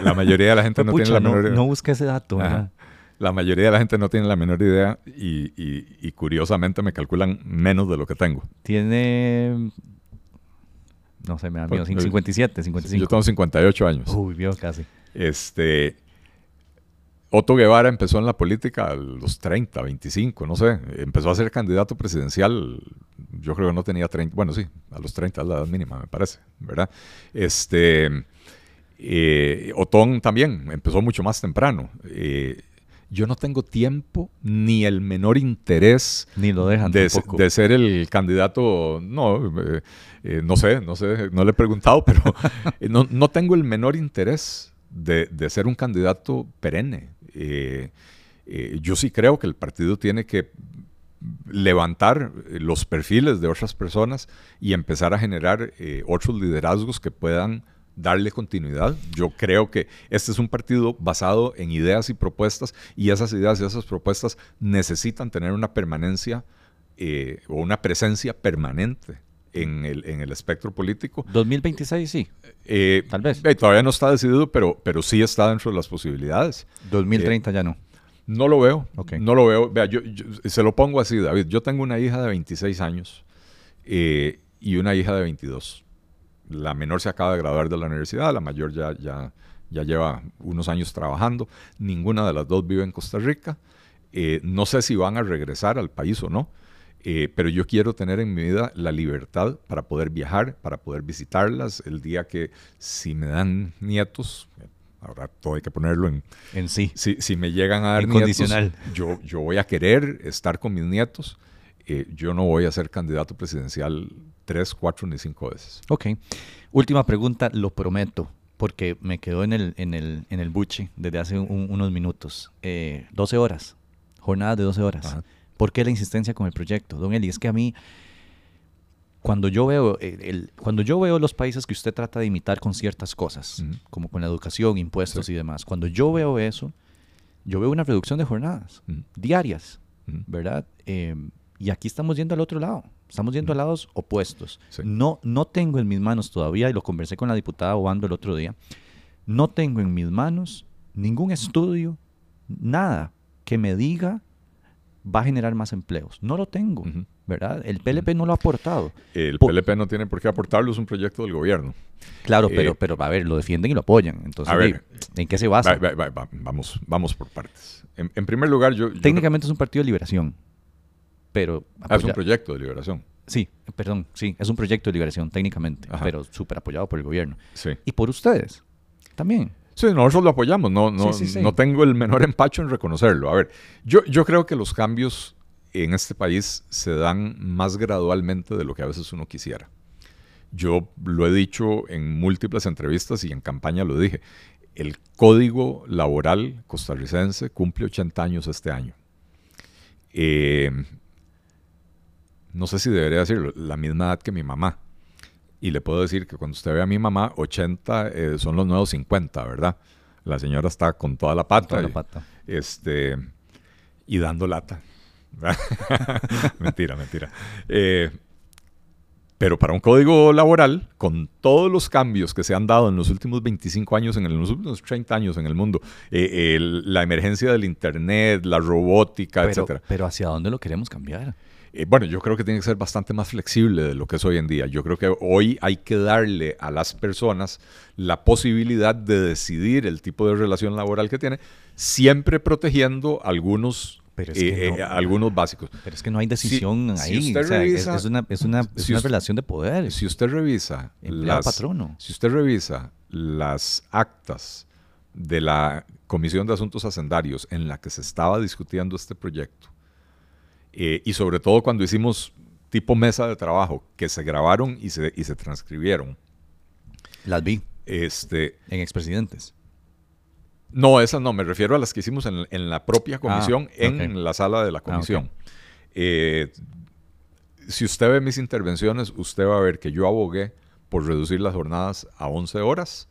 la, mayoría de la gente no tiene la menor idea. No busque ese dato, la mayoría de la gente no tiene la menor idea y, curiosamente me calculan menos de lo que tengo. Tiene no sé, me da miedo, 57, 55. Yo tengo 58 años. Uy, vio casi. Este, Otto Guevara empezó en la política a los 30, 25, no sé. Empezó a ser candidato presidencial, yo creo que no tenía 30, bueno, sí, a los 30 es la edad mínima, me parece, ¿verdad? Este, eh, Otón también empezó mucho más temprano. Eh, yo no tengo tiempo ni el menor interés ni lo dejan de, de ser el candidato, no, eh, eh, no sé, no sé, no le he preguntado, pero eh, no, tengo el menor interés de, ser un candidato perenne. yo sí creo que el partido tiene que levantar los perfiles de otras personas y empezar a generar otros liderazgos que puedan darle continuidad. Yo creo que este es un partido basado en ideas y propuestas y esas ideas y esas propuestas necesitan tener una permanencia eh, o una presencia permanente en el, en el espectro político. 2026 sí, eh, tal vez. Eh, todavía no está decidido, pero, pero sí está dentro de las posibilidades. 2030 ya no. No lo veo, no lo veo. Vea, yo, se lo pongo así, David. Yo tengo una hija de 26 años y una hija de 22 la menor se acaba de graduar de la universidad, la mayor ya, ya, ya lleva unos años trabajando, ninguna de las dos vive en Costa Rica. Eh, no sé si van a regresar al país o no, eh, pero yo quiero tener en mi vida la libertad para poder viajar, para poder visitarlas el día que si me dan nietos, ahora todo hay que ponerlo en, en sí. Si, si me llegan a dar nietos, yo, yo voy a querer estar con mis nietos. Eh, yo no voy a ser candidato presidencial tres, cuatro ni cinco veces. Ok. Última pregunta, lo prometo, porque me quedó en el, en el, en el buche desde hace unos minutos. Eh, 12 horas, jornada de 12 horas. ¿Por qué la insistencia con el proyecto? Don Eli, es que a mí, cuando yo veo, eh, el, cuando yo veo los países que usted trata de imitar con ciertas cosas, como con la educación, impuestos y demás, cuando yo veo eso, yo veo una reducción de jornadas diarias, ¿verdad? Eh, y aquí estamos yendo al otro lado. Estamos yendo a lados opuestos. No, no tengo en mis manos todavía, y lo conversé con la diputada Obando el otro día, no tengo en mis manos ningún estudio, nada que me diga va a generar más empleos. No lo tengo. ¿verdad? El PLP no lo ha aportado. El PLP no tiene por qué aportarlo, es un proyecto del gobierno. Claro, Eh, pero, pero a ver, lo defienden y lo apoyan. Entonces, a ver, ¿en qué se basa? Va- va- va- va- vamos, vamos por partes. En, en primer lugar, yo... yo- Técnicamente es un partido de liberación, pero... Ah, es un proyecto de liberación. Sí, perdón, sí, es un proyecto de liberación técnicamente, Ajá. pero súper apoyado por el gobierno. Sí. Y por ustedes también. Sí, nosotros lo apoyamos, no, no, Sí, sí, sí. no tengo el menor empacho en reconocerlo. A ver, yo, yo creo que los cambios en este país se dan más gradualmente de lo que a veces uno quisiera. Yo lo he dicho en múltiples entrevistas y en campaña lo dije. El código laboral costarricense cumple 80 años este año. Eh, no sé si debería decirlo, la misma edad que mi mamá. Y le puedo decir que cuando usted ve a mi mamá, 80 eh, son los nuevos 50, ¿verdad? La señora está con toda la pata. Toda la y- pata. Este, y dando lata. mentira, mentira. Eh, pero para un código laboral, con todos los cambios que se han dado en los últimos 25 años, en, los últimos 30 años en el mundo, eh, el- la emergencia del Internet, la robótica, Pero, etcétera. pero ¿hacia dónde lo queremos cambiar? Eh, bueno, yo creo que tiene que ser bastante más flexible de lo que es hoy en día. Yo creo que hoy hay que darle a las personas la posibilidad de decidir el tipo de relación laboral que tiene, siempre protegiendo algunos, Pero es que eh, no. eh, algunos básicos. Pero es que no hay decisión si ahí. usted o sea, es- revisa- es, una, es una, es si una usted- relación de poder. Si usted revisa las, patrono. si usted revisa las actas de la Comisión de Asuntos Hacendarios en la que se estaba discutiendo este proyecto, eh, y sobre todo cuando hicimos tipo mesa de trabajo, que se grabaron y se, y se transcribieron, Las vi este, en expresidentes. No, esas no, me refiero a las que hicimos en, en la propia comisión, Ah, en ok. la sala de la Ah, comisión. Eh, si usted ve mis intervenciones, usted va a ver que yo abogué por reducir las jornadas a 11 horas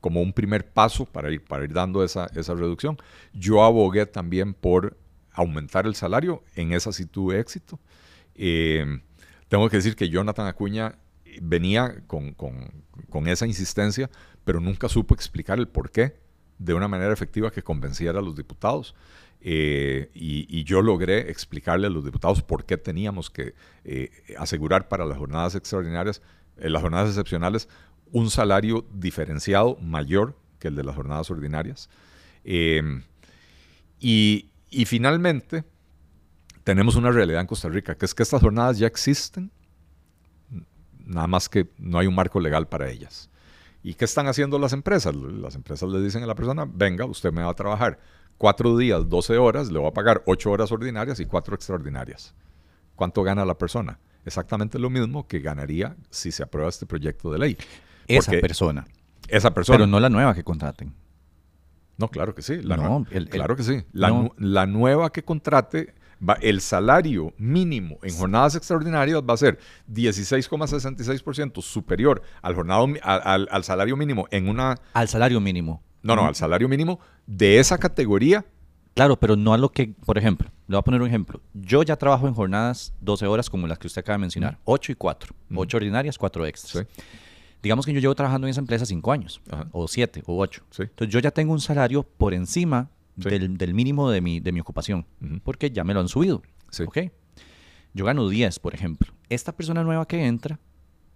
como un primer paso para ir, para ir dando esa, esa reducción. Yo abogué también por aumentar el salario, en esa sí tuve éxito. Eh, tengo que decir que Jonathan Acuña venía con, con- con esa insistencia, pero nunca supo explicar el por qué de una manera efectiva que convenciera a los diputados. Eh, y, yo logré explicarle a los diputados por qué teníamos que eh, asegurar para las jornadas extraordinarias, eh, las jornadas excepcionales, un salario diferenciado mayor que el de las jornadas ordinarias. Y, y finalmente, tenemos una realidad en Costa Rica, que es que estas jornadas ya existen, nada más que no hay un marco legal para ellas. ¿Y qué están haciendo las empresas? Las empresas le dicen a la persona, venga, usted me va a trabajar cuatro días, 12 horas, le voy a pagar ocho horas ordinarias y cuatro extraordinarias. ¿Cuánto gana la persona? Exactamente lo mismo que ganaría si se aprueba este proyecto de ley. Esa Porque persona. Esa persona. Pero no la nueva que contraten. No, claro que sí. La No, el- claro que sí. La, no. nu- la nueva que contrate, va, el salario mínimo en jornadas extraordinarias va a ser 16,66% superior al, jornado, al, al- al salario mínimo en una... Al salario mínimo. No, no, al salario mínimo de esa categoría. Claro, pero no a lo que, por ejemplo, le voy a poner un ejemplo. Yo ya trabajo en jornadas 12 horas como las que usted acaba de mencionar, 8 y 4. 8 ordinarias, 4 extras. Sí. Digamos que yo llevo trabajando en esa empresa 5 años, Ajá. o 7, o 8. Sí. Entonces yo ya tengo un salario por encima Sí. del, del mínimo de mi, de mi ocupación, porque ya me lo han subido. Sí. ¿ok? Yo gano 10, por ejemplo. Esta persona nueva que entra,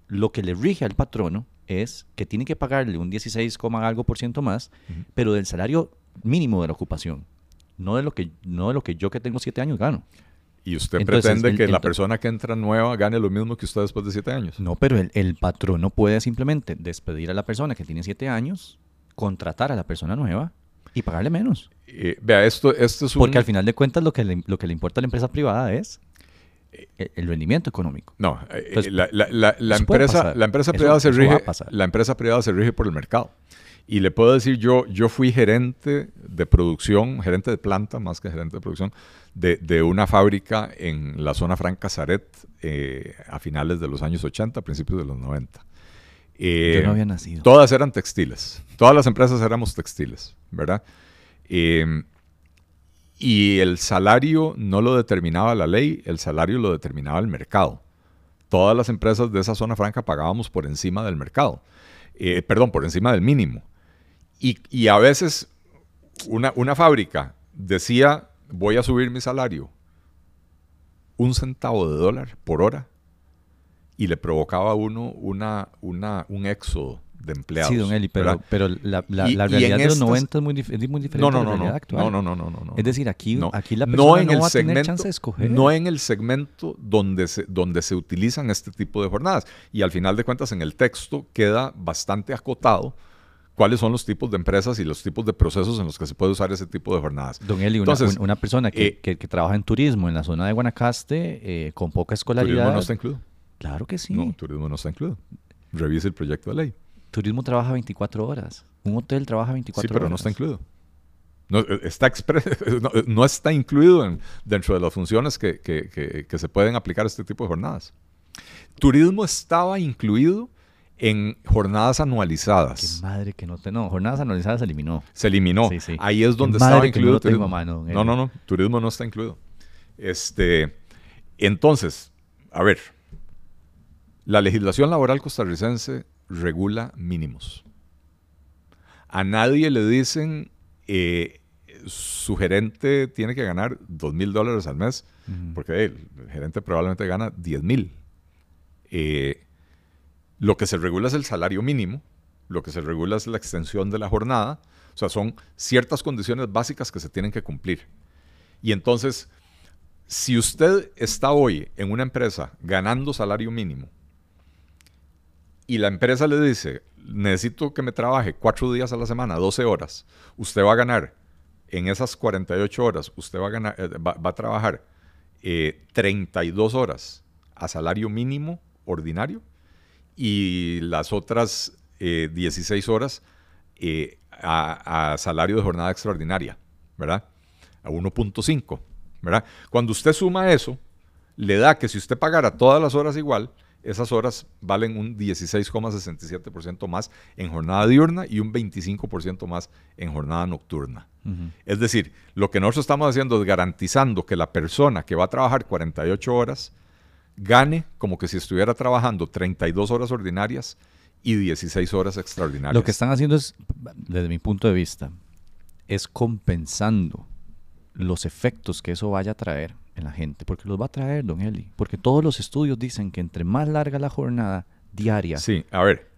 lo que le rige al patrono es que tiene que pagarle un 16, coma algo por ciento más, pero del salario mínimo de la ocupación, no de lo que, no de lo que yo que tengo 7 años gano. Y usted Entonces, pretende el- que la persona que entra nueva gane lo mismo que usted después de siete años. No, pero el, el patrono puede simplemente despedir a la persona que tiene 7 años, contratar a la persona nueva y pagarle menos. Eh, vea, esto, esto es un... Porque al final de cuentas lo que le, lo que le importa a la empresa privada es el, el rendimiento económico. No, eh, Entonces, la, la- la- la empresa, la empresa privada se eso a rige, la empresa privada se rige por el mercado. Y le puedo decir, yo, yo fui gerente de producción, gerente de planta más que gerente de producción, de, de una fábrica en la zona franca Zaret eh, a finales de los años 80, principios de los 90. Eh, Yo no había nacido. Todas eran textiles. Todas las empresas éramos textiles, ¿verdad? Eh, y el salario no lo determinaba la ley, el salario lo determinaba el mercado. Todas las empresas de esa zona franca pagábamos por encima del mercado. Eh, perdón, por encima del mínimo. Y, a veces una, una fábrica decía, voy a subir mi salario un centavo de dólar por hora y le provocaba a uno una, una, un éxodo de empleados. Sí, don Eli, pero, pero la, la- Y- la y realidad en de los estas- 90 es muy, dif- es muy diferente No, no, a la realidad actual. no, no, no, no, no. Es decir, aquí, aquí la no persona en no el va a tener segmento, chance de escoger. no en el segmento donde se, donde se utilizan este tipo de jornadas. Y al final de cuentas, en el texto queda bastante acotado cuáles son los tipos de empresas y los tipos de procesos en los que se puede usar ese tipo de jornadas. Don Eli, una, Entonces, un- una persona que, eh, que- que trabaja en turismo en la zona de Guanacaste, eh, con poca escolaridad. Turismo no está incluido. Claro que sí. No, turismo no está incluido. Revise el proyecto de ley. Turismo trabaja 24 horas. Un hotel trabaja 24 Sí, pero horas. no está incluido. No, eh, está no, eh, no está incluido en- dentro de las funciones que, que- que- que se pueden aplicar a este tipo de jornadas. Turismo estaba incluido en jornadas Qué anualizadas. madre que no te... No, jornadas anualizadas se eliminó. Se eliminó. Sí, sí. Ahí es Qué donde madre estaba que no incluido lo tengo turismo. mano, no, no, no. Turismo no está incluido. Este, entonces, a ver, la legislación laboral costarricense regula mínimos. A nadie le dicen eh, su gerente tiene que ganar dos mil dólares al mes, porque el gerente probablemente gana 10 mil. Eh, lo que se regula es el salario mínimo, lo que se regula es la extensión de la jornada, o sea, son ciertas condiciones básicas que se tienen que cumplir. Y entonces, si usted está hoy en una empresa ganando salario mínimo y la empresa le dice, necesito que me trabaje cuatro días a la semana, 12 horas, usted va a ganar en esas 48 horas, usted va a, ganar, eh, va, a trabajar eh, 32 horas a salario mínimo ordinario y las otras eh, 16 horas eh, a, a salario de jornada extraordinaria, ¿verdad? A 1.5, ¿verdad? Cuando usted suma eso, le da que si usted pagara todas las horas igual, esas horas valen un 16,67% más en jornada diurna y un 25% más en jornada nocturna. Es decir, lo que nosotros estamos haciendo es garantizando que la persona que va a trabajar 48 horas gane como que si estuviera trabajando 32 horas ordinarias y 16 horas extraordinarias. Lo que están haciendo es, desde mi punto de vista, es compensando los efectos que eso vaya a traer en la gente, porque los va a traer, don Eli, porque todos los estudios dicen que entre más larga la jornada diaria, Sí, a ver,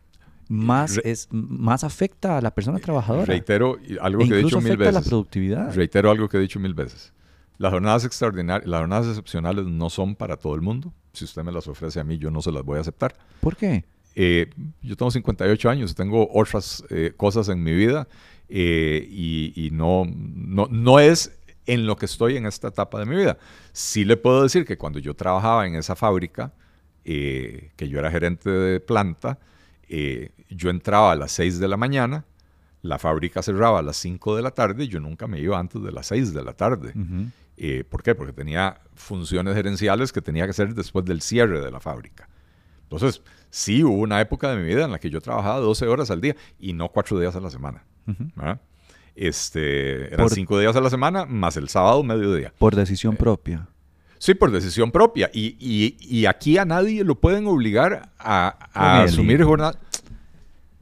más Re- es más afecta a la persona trabajadora. reitero algo e que he dicho mil a la veces. productividad. Reitero algo que he dicho mil veces. Las jornadas extraordinarias, las jornadas excepcionales no son para todo el mundo. Si usted me las ofrece a mí, yo no se las voy a aceptar. ¿Por qué? Eh, yo tengo 58 años, tengo otras eh, cosas en mi vida eh, y, y no, no, no es en lo que estoy en esta etapa de mi vida. Sí le puedo decir que cuando yo trabajaba en esa fábrica, eh, que yo era gerente de planta, eh, yo entraba a las 6 de la mañana, la fábrica cerraba a las 5 de la tarde y yo nunca me iba antes de las 6 de la tarde. Eh, ¿Por qué? Porque tenía funciones gerenciales que tenía que hacer después del cierre de la fábrica. Entonces, sí hubo una época de mi vida en la que yo trabajaba 12 horas al día y no 4 días a la semana. ¿verdad? Este, eran Por- 5 días a la semana más el sábado mediodía. Por decisión propia. Sí, por decisión propia. Y, y- y aquí a nadie lo pueden obligar a, asumir jornada.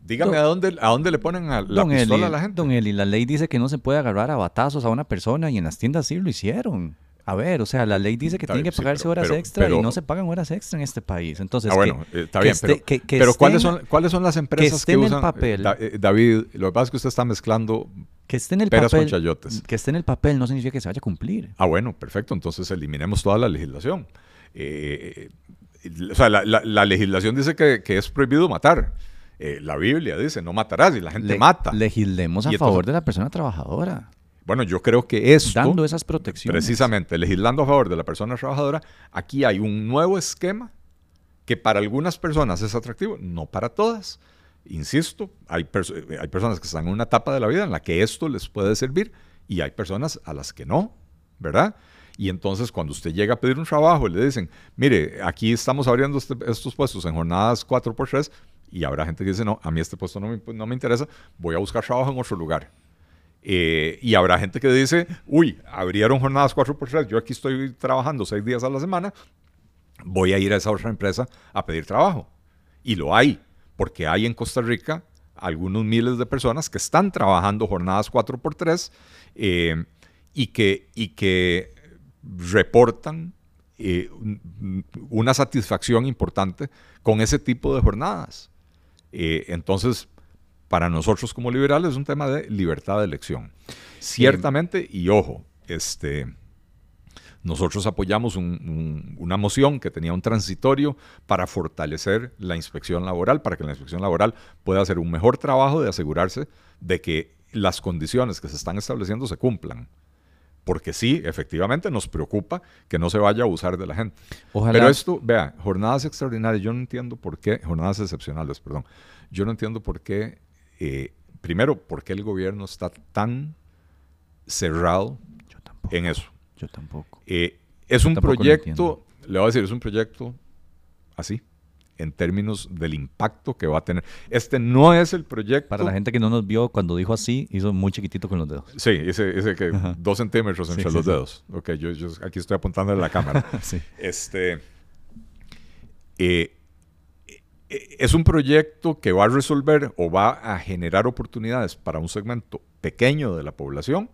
Dígame Don- a dónde, a dónde le ponen a la pistola Eli, a la gente. don Eli, la ley dice que no se puede agarrar a batazos a una persona y en las tiendas sí lo hicieron. A ver, o sea, la ley dice que Está tiene bien, que sí, pagarse pero- horas pero- extra pero- y no se pagan horas extra en este país. Entonces, Ah, que- bueno, eh, está que bien, esté- pero, que- ¿cuáles, son, ¿cuáles son las empresas que, el usan? papel. eh, Da- eh, David, lo que pasa es que usted está mezclando que esté en el peras con papel, chayotes. que esté en el papel no significa que se vaya a cumplir. Ah, bueno, perfecto. Entonces eliminemos toda la legislación. Eh, o sea, la, la- la legislación dice que, que es prohibido matar. Eh, la Biblia dice, no matarás y la gente Le- mata. Legislemos a entonces- favor de la persona trabajadora, Bueno, yo creo que esto, dando esas protecciones. precisamente legislando a favor de la persona trabajadora, aquí hay un nuevo esquema que para algunas personas es atractivo, no para todas. Insisto, hay, perso- eh, hay personas que están en una etapa de la vida en la que esto les puede servir y hay personas a las que no, ¿verdad? Y entonces cuando usted llega a pedir un trabajo, le dicen, mire, aquí estamos abriendo este- estos puestos en jornadas 4x3 y habrá gente que dice, no, a mí este puesto no me, no me interesa, voy a buscar trabajo en otro lugar. Eh, y habrá gente que dice, uy, abrieron jornadas 4x3, yo aquí estoy trabajando seis días a la semana, voy a ir a esa otra empresa a pedir trabajo. Y lo hay, porque hay en Costa Rica algunos miles de personas que están trabajando jornadas 4x3 eh, y, que, y que reportan eh, una satisfacción importante con ese tipo de jornadas. Entonces, para nosotros como liberales es un tema de libertad de elección. Ciertamente, y ojo, este, nosotros apoyamos una moción que tenía un transitorio para fortalecer la inspección laboral, para que la inspección laboral pueda hacer un mejor trabajo de asegurarse de que las condiciones que se están estableciendo se cumplan porque sí, efectivamente nos preocupa que no se vaya a abusar de la gente. Pero esto, vea, jornadas extraordinarias, yo no entiendo por qué, jornadas excepcionales, perdón, yo no entiendo por qué, eh, primero, por qué el gobierno está tan cerrado en eso. Yo tampoco. Eh, es un proyecto, le voy a decir, es un proyecto así, en términos del impacto que va a tener. Este no es el proyecto. Para la gente que no nos vio, cuando dijo así, hizo muy chiquitito con los dedos. Sí, ese, que dos centímetros entre los dedos. Ok, yo, aquí estoy apuntando a la cámara. Este. Eh, es un proyecto que va a resolver o va a generar oportunidades para un segmento pequeño de la población,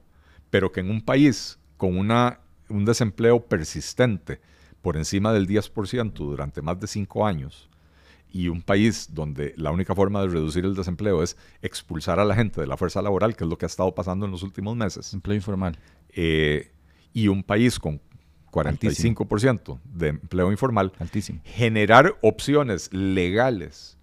pero que en un país con una, un desempleo persistente por encima del 10% durante más de cinco años, y un país donde la única forma de reducir el desempleo es expulsar a la gente de la fuerza laboral, que es lo que ha estado pasando en los últimos meses. Empleo informal. Eh, y un país con 45% de empleo informal. Altísimo. Generar opciones legales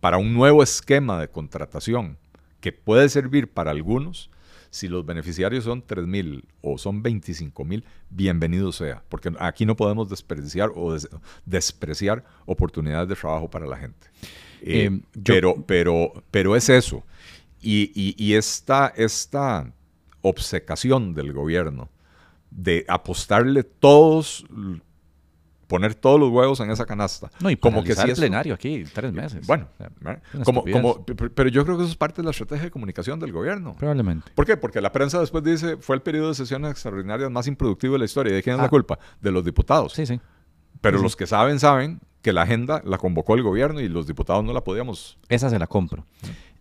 para un nuevo esquema de contratación que puede servir para algunos si los beneficiarios son 3 mil o son 25 mil, bienvenido sea, porque aquí no podemos desperdiciar o despreciar oportunidades de trabajo para la gente. Eh, eh, pero, pero, pero es eso. Y, y, y esta, esta obcecación del gobierno de apostarle todos poner todos los huevos en esa canasta. No, y como que si plenario aquí, tres meses. Bueno, como, como, pero yo creo que eso es parte de la estrategia de comunicación del gobierno. Probablemente. ¿Por qué? Porque la prensa después dice, fue el periodo de sesiones extraordinarias más improductivo de la historia. ¿Y de quién es la ah. culpa? De los diputados. Sí, sí. Pero los que saben, saben que la agenda la convocó el gobierno y los diputados no la podíamos. Esa se la compro.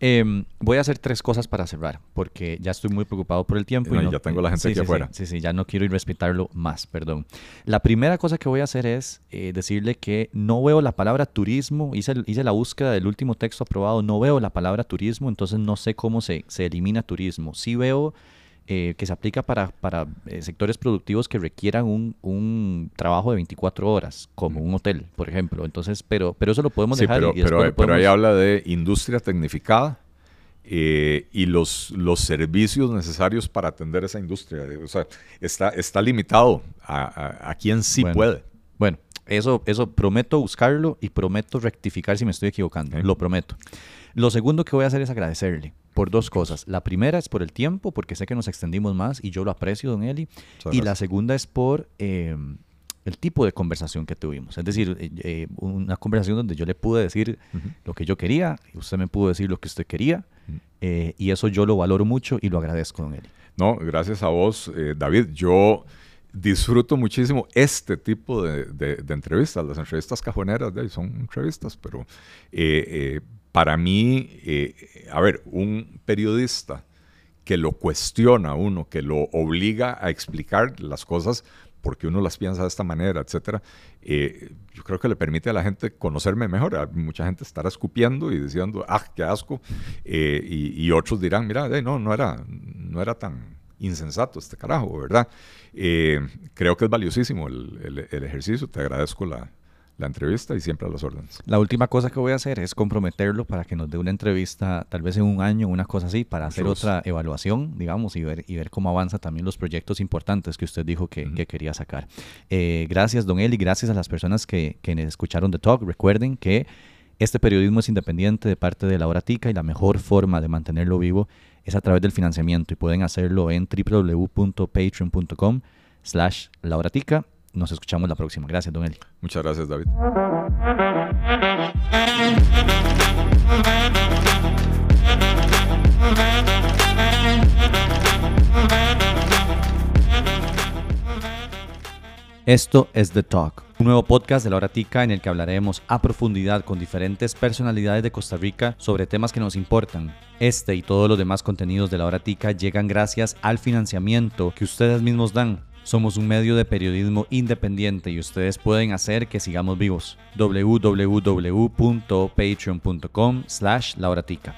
Em, voy a hacer tres cosas para cerrar, porque ya estoy muy preocupado por el tiempo. y ya tengo la gente aquí afuera. Sí, sí, ya no quiero ir respetarlo más, perdón. La primera cosa que voy a hacer es eh, decirle que no veo la palabra turismo. Hice, hice la búsqueda del último texto aprobado, no veo la palabra turismo, entonces no sé cómo se, se elimina turismo. Sí veo eh, que se aplica para, para eh, sectores productivos que requieran un, un, trabajo de 24 horas, como un hotel, por ejemplo. Entonces, pero, pero eso lo podemos dejar. Pero, pero, pero ahí habla de industria tecnificada eh, y los, los servicios necesarios para atender esa industria. O sea, está, está limitado a, a, quien sí puede. Bueno, eso, eso prometo buscarlo y prometo rectificar si me estoy equivocando. Lo prometo. Lo segundo que voy a hacer es agradecerle por dos cosas. La primera es por el tiempo, porque sé que nos extendimos más y yo lo aprecio, don Eli. y la segunda es por eh, el tipo de conversación que tuvimos. Es decir, eh, eh, una conversación donde yo le pude decir lo que yo quería, y usted me pudo decir lo que usted quería, y eso yo lo valoro mucho y lo agradezco, don Eli. No, gracias a vos, David. Yo disfruto muchísimo este tipo de, de, entrevistas. Las entrevistas cajoneras de son entrevistas, pero para mí, eh, a ver, un periodista que lo cuestiona a uno, que lo obliga a explicar las cosas porque uno las piensa de esta manera, etcétera, eh, yo creo que le permite a la gente conocerme mejor. mucha gente estará escupiendo y diciendo, ah, qué asco, eh, y, otros dirán, mira, no, no era, no era tan insensato este carajo, ¿verdad? creo que es valiosísimo el ejercicio, te agradezco la, la entrevista y siempre a las órdenes. La última cosa que voy a hacer es comprometerlo para que nos dé una entrevista, tal vez en un año, una cosa así, para hacer otra evaluación, digamos, y ver, y ver cómo avanza también los proyectos importantes que usted dijo que, quería sacar. Eh, gracias, don Eli, gracias a las personas que, que escucharon The Talk. Recuerden que este periodismo es independiente de parte de la Horatica y la mejor forma de mantenerlo vivo es a través del financiamiento y pueden hacerlo en www.patreon.com slash lauratica nos escuchamos la próxima. Gracias, don Eli. Muchas gracias, David. Esto es The Talk, un nuevo podcast de la Horatica en el que hablaremos a profundidad con diferentes personalidades de Costa Rica sobre temas que nos importan. Este y todos los demás contenidos de la Horatica llegan gracias al financiamiento que ustedes mismos dan Somos un medio de periodismo independiente y ustedes pueden hacer que sigamos vivos. www.patreon.com slash lauratica.